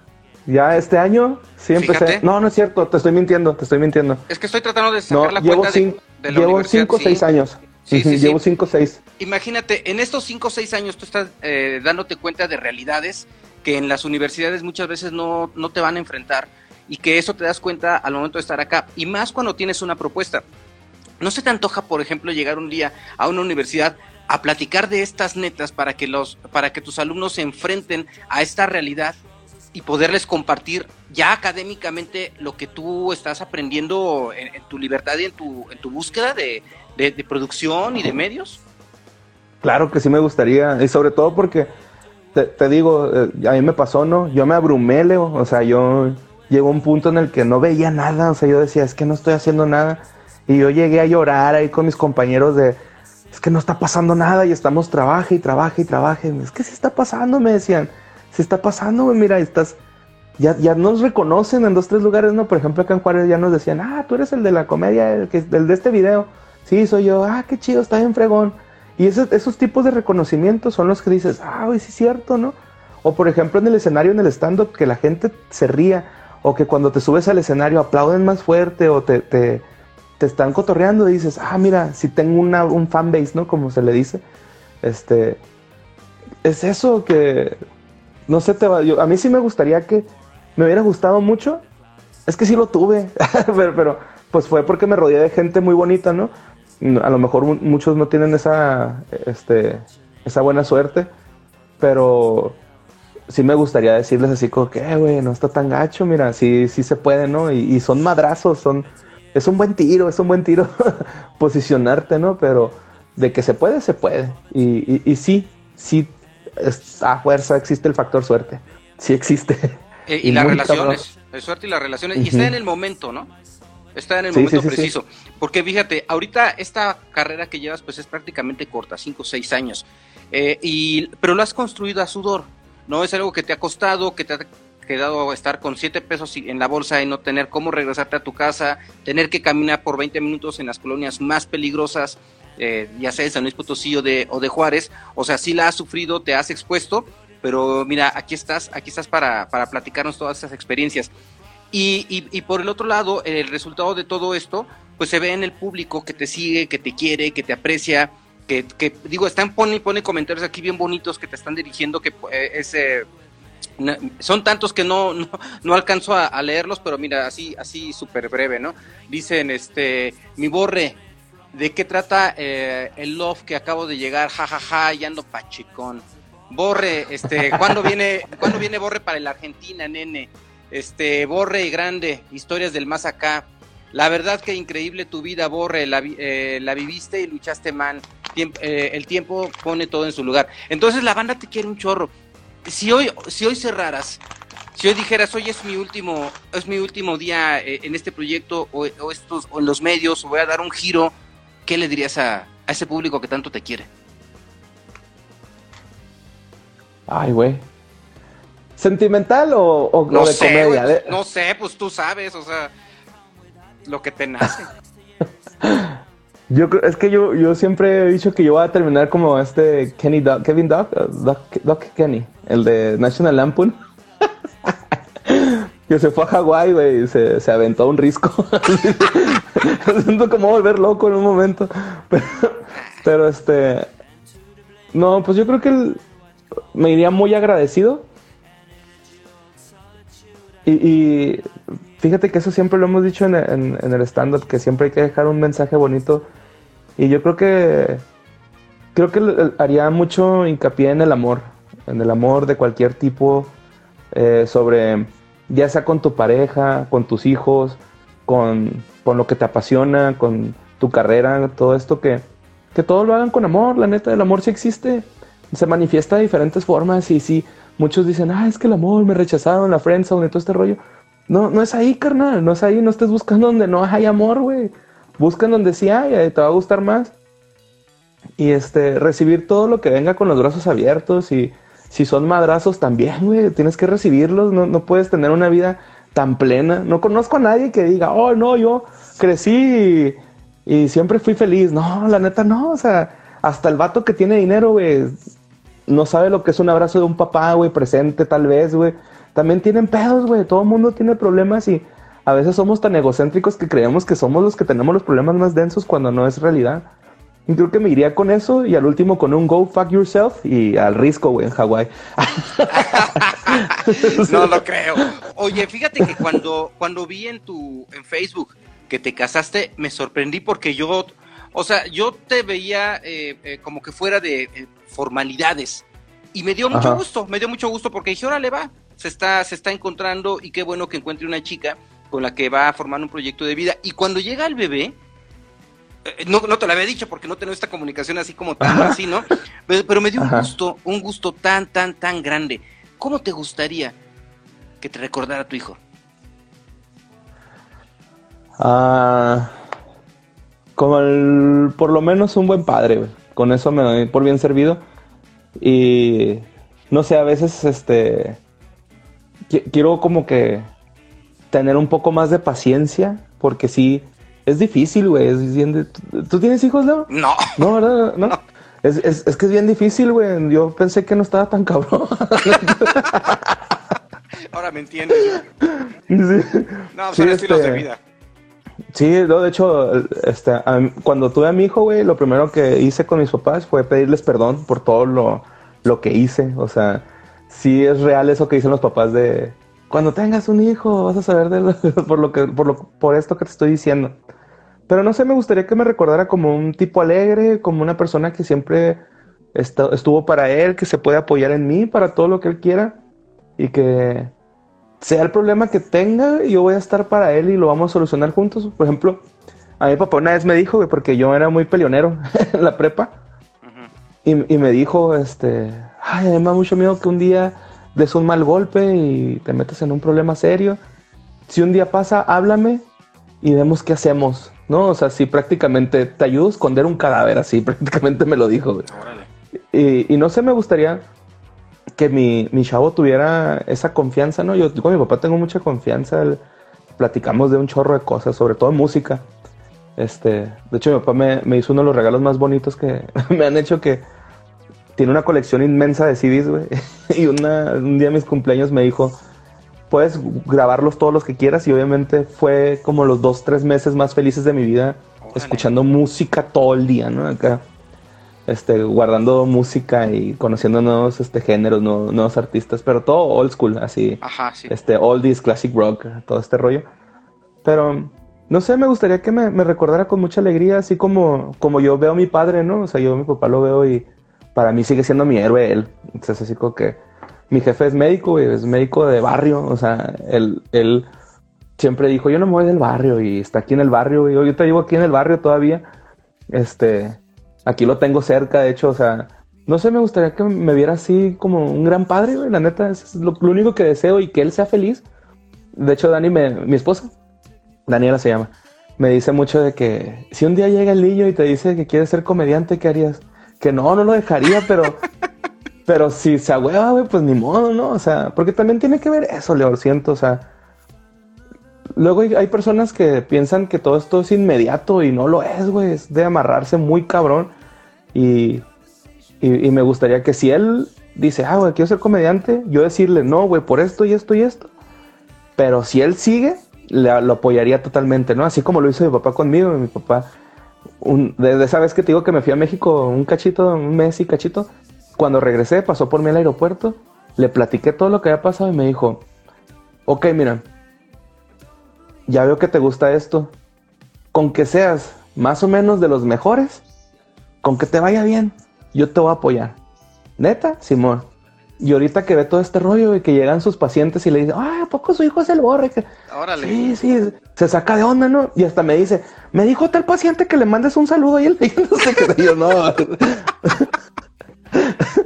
ya este año sí empecé. No, no es cierto, te estoy mintiendo, te estoy mintiendo. Es que estoy tratando de sacar no, la llevo cuenta cinco, de, de la Llevo 5 o 6 años. Sí, sí, llevo sí. 5 o 6. Imagínate, en estos 5 o 6 años tú estás eh, dándote cuenta de realidades que en las universidades muchas veces no, no te van a enfrentar y que eso te das cuenta al momento de estar acá. Y más cuando tienes una propuesta. ¿No se te antoja, por ejemplo, llegar un día a una universidad a platicar de estas netas para que los para que tus alumnos se enfrenten a esta realidad y poderles compartir ya académicamente lo que tú estás aprendiendo en, en tu libertad y en tu, en tu búsqueda de, de, de, producción y de medios? Claro que sí me gustaría, y sobre todo porque te, te digo, eh, a mí me pasó, ¿no? Yo me abrumé, Leo, o sea, yo llegó un punto en el que no veía nada, o sea, yo decía, es que no estoy haciendo nada, y yo llegué a llorar ahí con mis compañeros de, es que no está pasando nada y estamos trabaje y trabaje y trabaje. Es que sí está pasando, me decían. Sí está pasando, güey, mira, estás... Ya, ya nos reconocen en dos, tres lugares, ¿no? Por ejemplo, acá en Juárez ya nos decían, ah, tú eres el de la comedia, el, que, el de este video. Sí, soy yo. Ah, qué chido, está bien fregón. Y esos, esos tipos de reconocimientos son los que dices, ah, güey, sí es cierto, ¿no? O por ejemplo en el escenario, en el stand-up, que la gente se ría. O que cuando te subes al escenario aplauden más fuerte o te... te están cotorreando y dices, ah, mira, si tengo una, un fanbase, ¿no? Como se le dice. Este, es eso que, no sé, te va, yo, a mí sí me gustaría que me hubiera gustado mucho. Es que sí lo tuve, pero, pues fue porque me rodeé de gente muy bonita, ¿no? A lo mejor muchos no tienen esa, este, esa buena suerte, pero sí me gustaría decirles así como que, güey, no está tan gacho, mira, sí, sí se puede, ¿no? Y, y son madrazos, son es un buen tiro, es un buen tiro posicionarte, ¿no? Pero de que se puede, se puede. Y, y, y sí, sí, es, a fuerza existe el factor suerte. Sí existe. Eh, y, y, las relaciones, el suerte y las relaciones. Uh -huh. Y está en el momento, ¿no? Está en el sí, momento sí, sí, preciso. Porque fíjate, ahorita esta carrera que llevas, pues es prácticamente corta, 5 o 6 años. Eh, y, pero lo has construido a sudor, ¿no? Es algo que te ha costado, que te ha quedado estar con 7 pesos en la bolsa y no tener cómo regresarte a tu casa, tener que caminar por 20 minutos en las colonias más peligrosas, eh, ya sea de San Luis Potosí o de, o de Juárez, o sea, sí la has sufrido, te has expuesto, pero mira, aquí estás, aquí estás para, para platicarnos todas esas experiencias. Y, y, y, por el otro lado, el resultado de todo esto, pues se ve en el público que te sigue, que te quiere, que te aprecia, que, que digo, están pone, pone comentarios aquí bien bonitos que te están dirigiendo, que eh, es... Eh, son tantos que no, no, no alcanzo a, a, leerlos, pero mira, así, así súper breve, ¿no? Dicen, este, mi borre, ¿de qué trata eh, el love que acabo de llegar? Ja, ja, ja, y ando pachicón. Borre, este, ¿cuándo viene, ¿cuándo viene Borre para la Argentina, nene? Este, Borre y Grande, historias del más acá. La verdad que increíble tu vida, Borre, la, eh, la viviste y luchaste man. Tiemp eh, el tiempo pone todo en su lugar. Entonces la banda te quiere un chorro si hoy, si hoy cerraras, si hoy dijeras, hoy es mi último, es mi último día eh, en este proyecto o, o, estos, o en los medios, o voy a dar un giro, ¿qué le dirías a, a ese público que tanto te quiere? Ay, güey. ¿Sentimental o, o, no de sé, comedia? Wey, de... No sé, pues tú sabes, o sea, lo que te nace. Yo es que yo, yo siempre he dicho que yo voy a terminar como este Kenny Doc, Kevin Doc, Doc, Doc Kenny, el de National Lampoon. que se fue a Hawái, güey, y se, se aventó un risco. siento como volver loco en un momento. Pero, pero este. No, pues yo creo que el- me iría muy agradecido. Y, fíjate que eso siempre lo hemos dicho en, el stand-up, que siempre hay que dejar un mensaje bonito. Y yo creo que. Creo que haría mucho hincapié en el amor. En el amor de cualquier tipo. eh, sobre. Ya sea con tu pareja, con tus hijos, con, con lo que te apasiona, con tu carrera, todo esto que, que todo lo hagan con amor, la neta, el amor sí existe, se manifiesta de diferentes formas y sí, muchos dicen, ah, es que el amor, me rechazaron, la friendzone y todo este rollo. No, no es ahí, carnal, no es ahí, no estés buscando donde no hay amor, güey. Busca donde sí hay, te va a gustar más. Y este, recibir todo lo que venga con los brazos abiertos y si son madrazos también, güey, tienes que recibirlos, no, no puedes tener una vida tan plena. No conozco a nadie que diga, oh, no, yo crecí y, y siempre fui feliz. No, la neta no, o sea, hasta el vato que tiene dinero, güey, no sabe lo que es un abrazo de un papá, güey, presente tal vez, güey. También tienen pedos, güey, todo el mundo tiene problemas y a veces somos tan egocéntricos que creemos que somos los que tenemos los problemas más densos cuando no es realidad. Y creo que me iría con eso y al último con un go fuck yourself y al risco, güey, en Hawái. No lo creo. Oye, fíjate que cuando, cuando vi en tu en Facebook que te casaste, me sorprendí porque yo, o sea, yo te veía eh, eh, como que fuera de eh, formalidades y me dio mucho gusto, me dio mucho gusto porque dije, órale va, se está, se está encontrando y qué bueno que encuentre una chica con la que va a formar un proyecto de vida. Y cuando llega el bebé, eh, no, no te lo había dicho porque no tengo esta comunicación así como tan Ajá. así, ¿no? Pero, pero me dio un gusto, un gusto tan, tan, tan grande. ¿Cómo te gustaría que te recordara tu hijo? Ah, como el- por lo menos un buen padre, güey. Con eso me doy por bien servido. Y no sé, a veces este qui- quiero como que tener un poco más de paciencia, porque sí, es difícil, güey. Es bien de- ¿Tú- ¿Tú tienes hijos, Leo? No. No, ¿verdad? No. Es, es- es que es bien difícil, güey. Yo pensé que no estaba tan cabrón. Ahora me entiendes. Sí. No, Sí, son estilos este, de vida. Sí, no, de hecho, este, cuando tuve a mi hijo, güey, lo primero que hice con mis papás fue pedirles perdón por todo lo, lo que hice. O sea, sí es real eso que dicen los papás de cuando tengas un hijo vas a saber de por lo que, por lo, por esto que te estoy diciendo. Pero no sé, me gustaría que me recordara como un tipo alegre, como una persona que siempre estu- estuvo para él, que se puede apoyar en mí para todo lo que él quiera y que sea el problema que tenga, yo voy a estar para él y lo vamos a solucionar juntos. Por ejemplo, a mi papá una vez me dijo, güey, porque yo era muy peleonero en la prepa, y, y me dijo, este, ay, a mí me da mucho miedo que un día des un mal golpe y te metas en un problema serio. Si un día pasa, háblame y vemos qué hacemos, ¿no? O sea, si prácticamente te ayudo a esconder un cadáver, así prácticamente me lo dijo, güey. Y, y no sé, me gustaría que mi, mi chavo tuviera esa confianza, ¿no? Yo, con mi papá tengo mucha confianza, él- platicamos de un chorro de cosas, sobre todo música. Este, de hecho, mi papá me, me hizo uno de los regalos más bonitos que me han hecho que tiene una colección inmensa de CDs, güey. Y una, un día de mis cumpleaños me dijo, puedes grabarlos todos los que quieras y obviamente fue como los dos, tres meses más felices de mi vida Órale. escuchando música todo el día, ¿no? Acá, este, guardando música y conociendo nuevos este, géneros, nuevos, nuevos artistas, pero todo old school, así, Ajá, sí. este, oldies, classic rock, todo este rollo. Pero, no sé, me gustaría que me, me recordara con mucha alegría, así como, como yo veo a mi padre, ¿no? O sea, yo a mi papá lo veo y para mí sigue siendo mi héroe él. Entonces, así como que mi jefe es médico, güey, es médico de barrio, o sea, él, él siempre dijo, yo no me voy del barrio y está aquí en el barrio, y yo te vivo aquí en el barrio todavía. Este, aquí lo tengo cerca, de hecho, o sea, no sé, me gustaría que me viera así como un gran padre, güey, la neta, es lo, lo único que deseo y que él sea feliz. De hecho, Dani, me, mi esposa, Daniela se llama, me dice mucho de que si un día llega el niño y te dice que quiere ser comediante, ¿qué harías? Que no, no lo dejaría, pero, pero si se agüeva, güey, pues ni modo, ¿no? O sea, porque también tiene que ver eso, Leo, siento, o sea, Luego hay, hay personas que piensan que todo esto es inmediato y no lo es, güey. Es de amarrarse muy cabrón. Y, y, me gustaría que si él dice, ah, güey, quiero ser comediante, yo decirle, no, güey, por esto y esto y esto. Pero si él sigue, le- lo apoyaría totalmente, ¿no? Así como lo hizo mi papá conmigo, mi papá, un, desde esa vez que te digo que me fui a México un cachito, un mes y cachito, cuando regresé pasó por mí al aeropuerto, le platiqué todo lo que había pasado y me dijo, ok, mira, ya veo que te gusta esto, con que seas más o menos de los mejores, con que te vaya bien, yo te voy a apoyar. Neta, Simón. Y ahorita que ve todo este rollo y que llegan sus pacientes y le dicen, ay, ¿a poco su hijo es el borre? Que- Órale. Sí, sí, se saca de onda, ¿no? Y hasta me dice, me dijo tal paciente que le mandes un saludo y él no sé qué. Yo, no.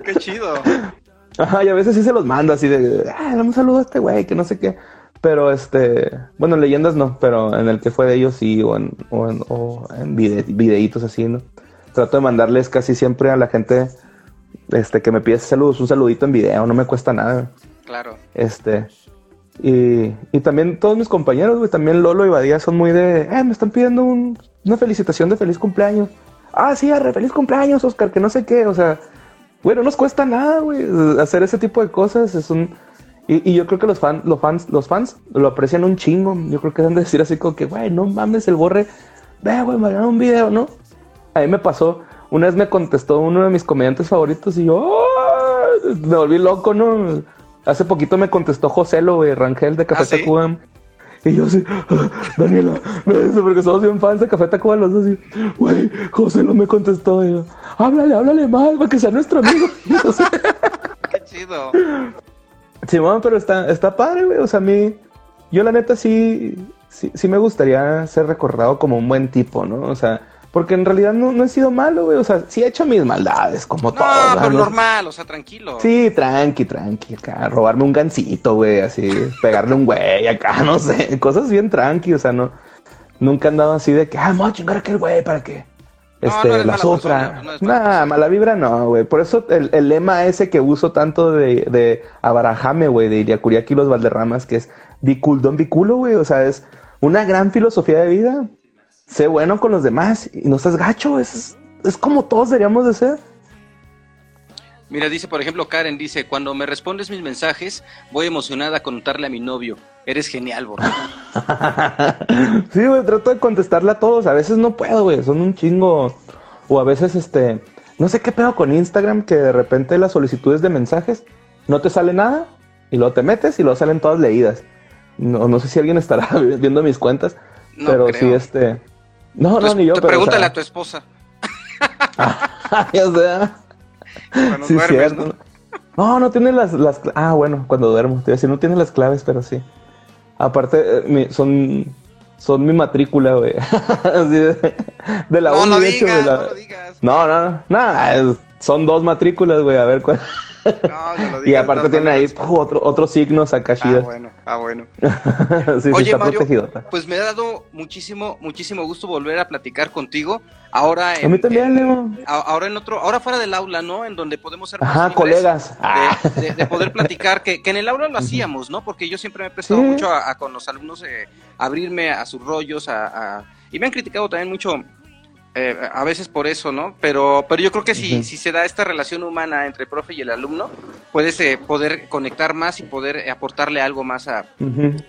Qué chido. Ajá, y a veces sí se los mando así de, ah, dame un saludo a este güey, que no sé qué. Pero este, bueno, en leyendas no, pero en el que fue de ellos sí, o en, o en, o en vide- videitos así, ¿no? Trato de mandarles casi siempre a la gente este, que me pide saludos, un saludito en video, no me cuesta nada. Claro. Este, y, y también todos mis compañeros, güey, también Lolo y Badía son muy de, eh, me están pidiendo un- una felicitación de feliz cumpleaños. Ah, sí, arre, feliz cumpleaños, Oscar, que no sé qué, o sea, güey, no nos cuesta nada, güey, hacer ese tipo de cosas, es un... Y, y yo creo que los, fan, los, fans, los fans lo aprecian un chingo, yo creo que han de decir así como que, güey, no mames, el borre, ve, güey, me un video, ¿no? A mí me pasó, una vez me contestó uno de mis comediantes favoritos y yo me volví loco, ¿no? Hace poquito me contestó Joselo, güey, Rangel de Café ¿Ah, sí? Y yo así, "Ah, Daniela, porque somos bien fans de Café Tacuba los dos, y, güey, Joselo me contestó, y yo, háblale, háblale mal, para que sea nuestro amigo. Así, Qué chido. Simón, pero está, está padre, güey. O sea, a mí, yo la neta sí, sí, sí me gustaría ser recordado como un buen tipo, ¿no? O sea, porque en realidad no, no he sido malo, güey. O sea, sí he hecho mis maldades, como No, todos. pero ¿no? normal, o sea, tranquilo. Sí, tranqui, tranqui, acá, robarme un gancito, güey, así, pegarle un güey, acá, no sé, cosas bien tranqui, o sea, no, nunca he andado así de que, ah, vamos a chingar a aquel güey para que, No, este, no la sufra. no persona. mala vibra no, güey, por eso el, el lema ese que uso tanto de, de Abarajame, güey, de Iriacuriaki y los Valderramas, que es biculdón biculo, güey, o sea, es una gran filosofía de vida, sé bueno con los demás y no seas gacho, es, es como todos deberíamos de ser. Mira, dice, por ejemplo, Karen dice, cuando me respondes mis mensajes, voy emocionada a contarle a mi novio. Eres genial, bro. sí, güey, trato de contestarle a todos. A veces no puedo, güey. Son un chingo. O a veces, este. No sé qué pedo con Instagram, que de repente las solicitudes de mensajes no te sale nada. Y luego te metes y luego salen todas leídas. No, no sé si alguien estará viendo mis cuentas. No pero creo. sí, este. No, no, ni yo. te pero, o pregúntale sea, a tu esposa. ya sé. Cuando Sí, duermes, cierto. ¿no? No, no tiene las, las... Ah, bueno, cuando duermo. Te iba a decir, no tiene las claves, pero sí. Aparte, eh, mi- son... Son mi matrícula, güey. De, de la No uni, lo de hecho, digas, de la- no lo digas. No, no, no. Es- son dos matrículas, güey. A ver cuál. No, no lo Y aparte no, tiene ahí puf, otro, otros signos acá Ah, bueno, ah, bueno. sí, sí, Oye, está Mario, protegidota. pues me ha dado muchísimo, muchísimo gusto volver a platicar contigo. Ahora A mí también, Leo. ahora en otro, ahora fuera del aula, ¿no? En donde podemos ser Ajá, colegas. Ah. De, de- de poder platicar, que, que en el aula lo hacíamos, ¿no? Porque yo siempre me he prestado Sí. mucho a, a con los alumnos eh, abrirme a sus rollos, a, a- y me han criticado también mucho eh, a veces por eso, ¿no? Pero, pero yo creo que si, si se da esta relación humana entre el profe y el alumno, puedes eh, poder conectar más y poder eh, aportarle algo más a,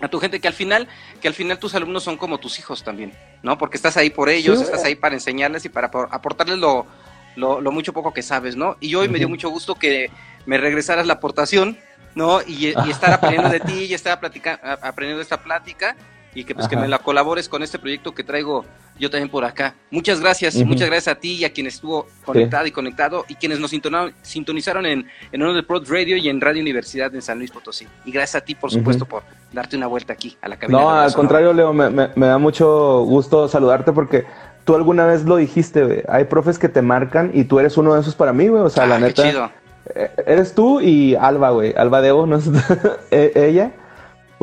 a tu gente que al final que al final tus alumnos son como tus hijos también no porque estás ahí por ellos Sí, estás ahí para enseñarles y para apor- aportarles lo, lo, lo mucho poco que sabes no y hoy me dio mucho gusto que me regresaras la aportación no y, y estar aprendiendo de ti y estar platica- aprendiendo esta plática y que pues que me la colabores con este proyecto que traigo yo también por acá muchas gracias Ujú. muchas gracias a ti y a quien estuvo conectado y conectado y quienes nos sintonizaron, en en uno de Prod Radio y en Radio Universidad en San Luis Potosí y gracias a ti por supuesto por darte una vuelta aquí a la cabina No, al contrario, Leo, me, me- me da mucho gusto saludarte porque tú alguna vez lo dijiste, güey. Hay profes que te marcan y tú eres uno de esos para mí, güey. O sea, la Ah, qué neta. chido. eh, Eres tú y Alba, güey. Alba Debo, ¿no? es- e- ella.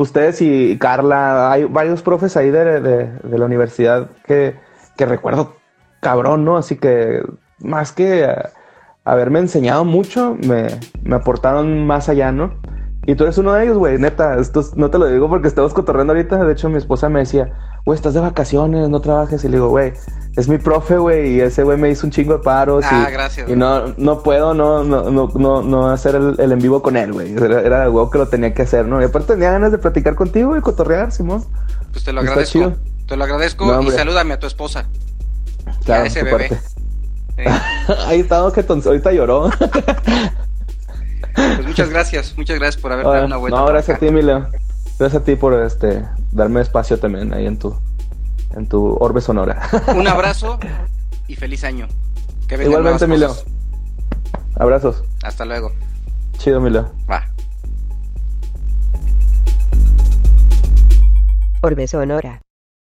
Ustedes y Carla. Hay varios profes ahí de, de- la universidad que, que recuerdo cabrón, ¿no? Así que más que eh, haberme enseñado mucho, me, me aportaron más allá, ¿no? Y tú eres uno de ellos, güey, neta. Esto es- no te lo digo porque estamos cotorreando ahorita. De hecho, mi esposa me decía, güey, estás de vacaciones, no trabajes. Y le digo, güey, es mi profe, güey, y ese güey me hizo un chingo de paros. Ah, y, gracias, Y no, no puedo no, no, no, no, no hacer el, el en vivo con él, güey. Era, era de huevo que lo tenía que hacer, ¿no? Y aparte tenía ganas de platicar contigo y cotorrear, Simón. Pues te lo Está agradezco. chido. Te lo agradezco No, y salúdame a tu esposa. Claro, a ese bebé. Ahí está, que ahorita lloró. pues muchas gracias, muchas gracias por haber dado una vuelta. no, gracias a ti, Emilio. Gracias a ti por este darme espacio también ahí en tu en tu orbe sonora. Un abrazo y feliz año. Que Igualmente, cosas. Abrazos. Hasta luego. Chido, Emilio. Va. Orbe Sonora.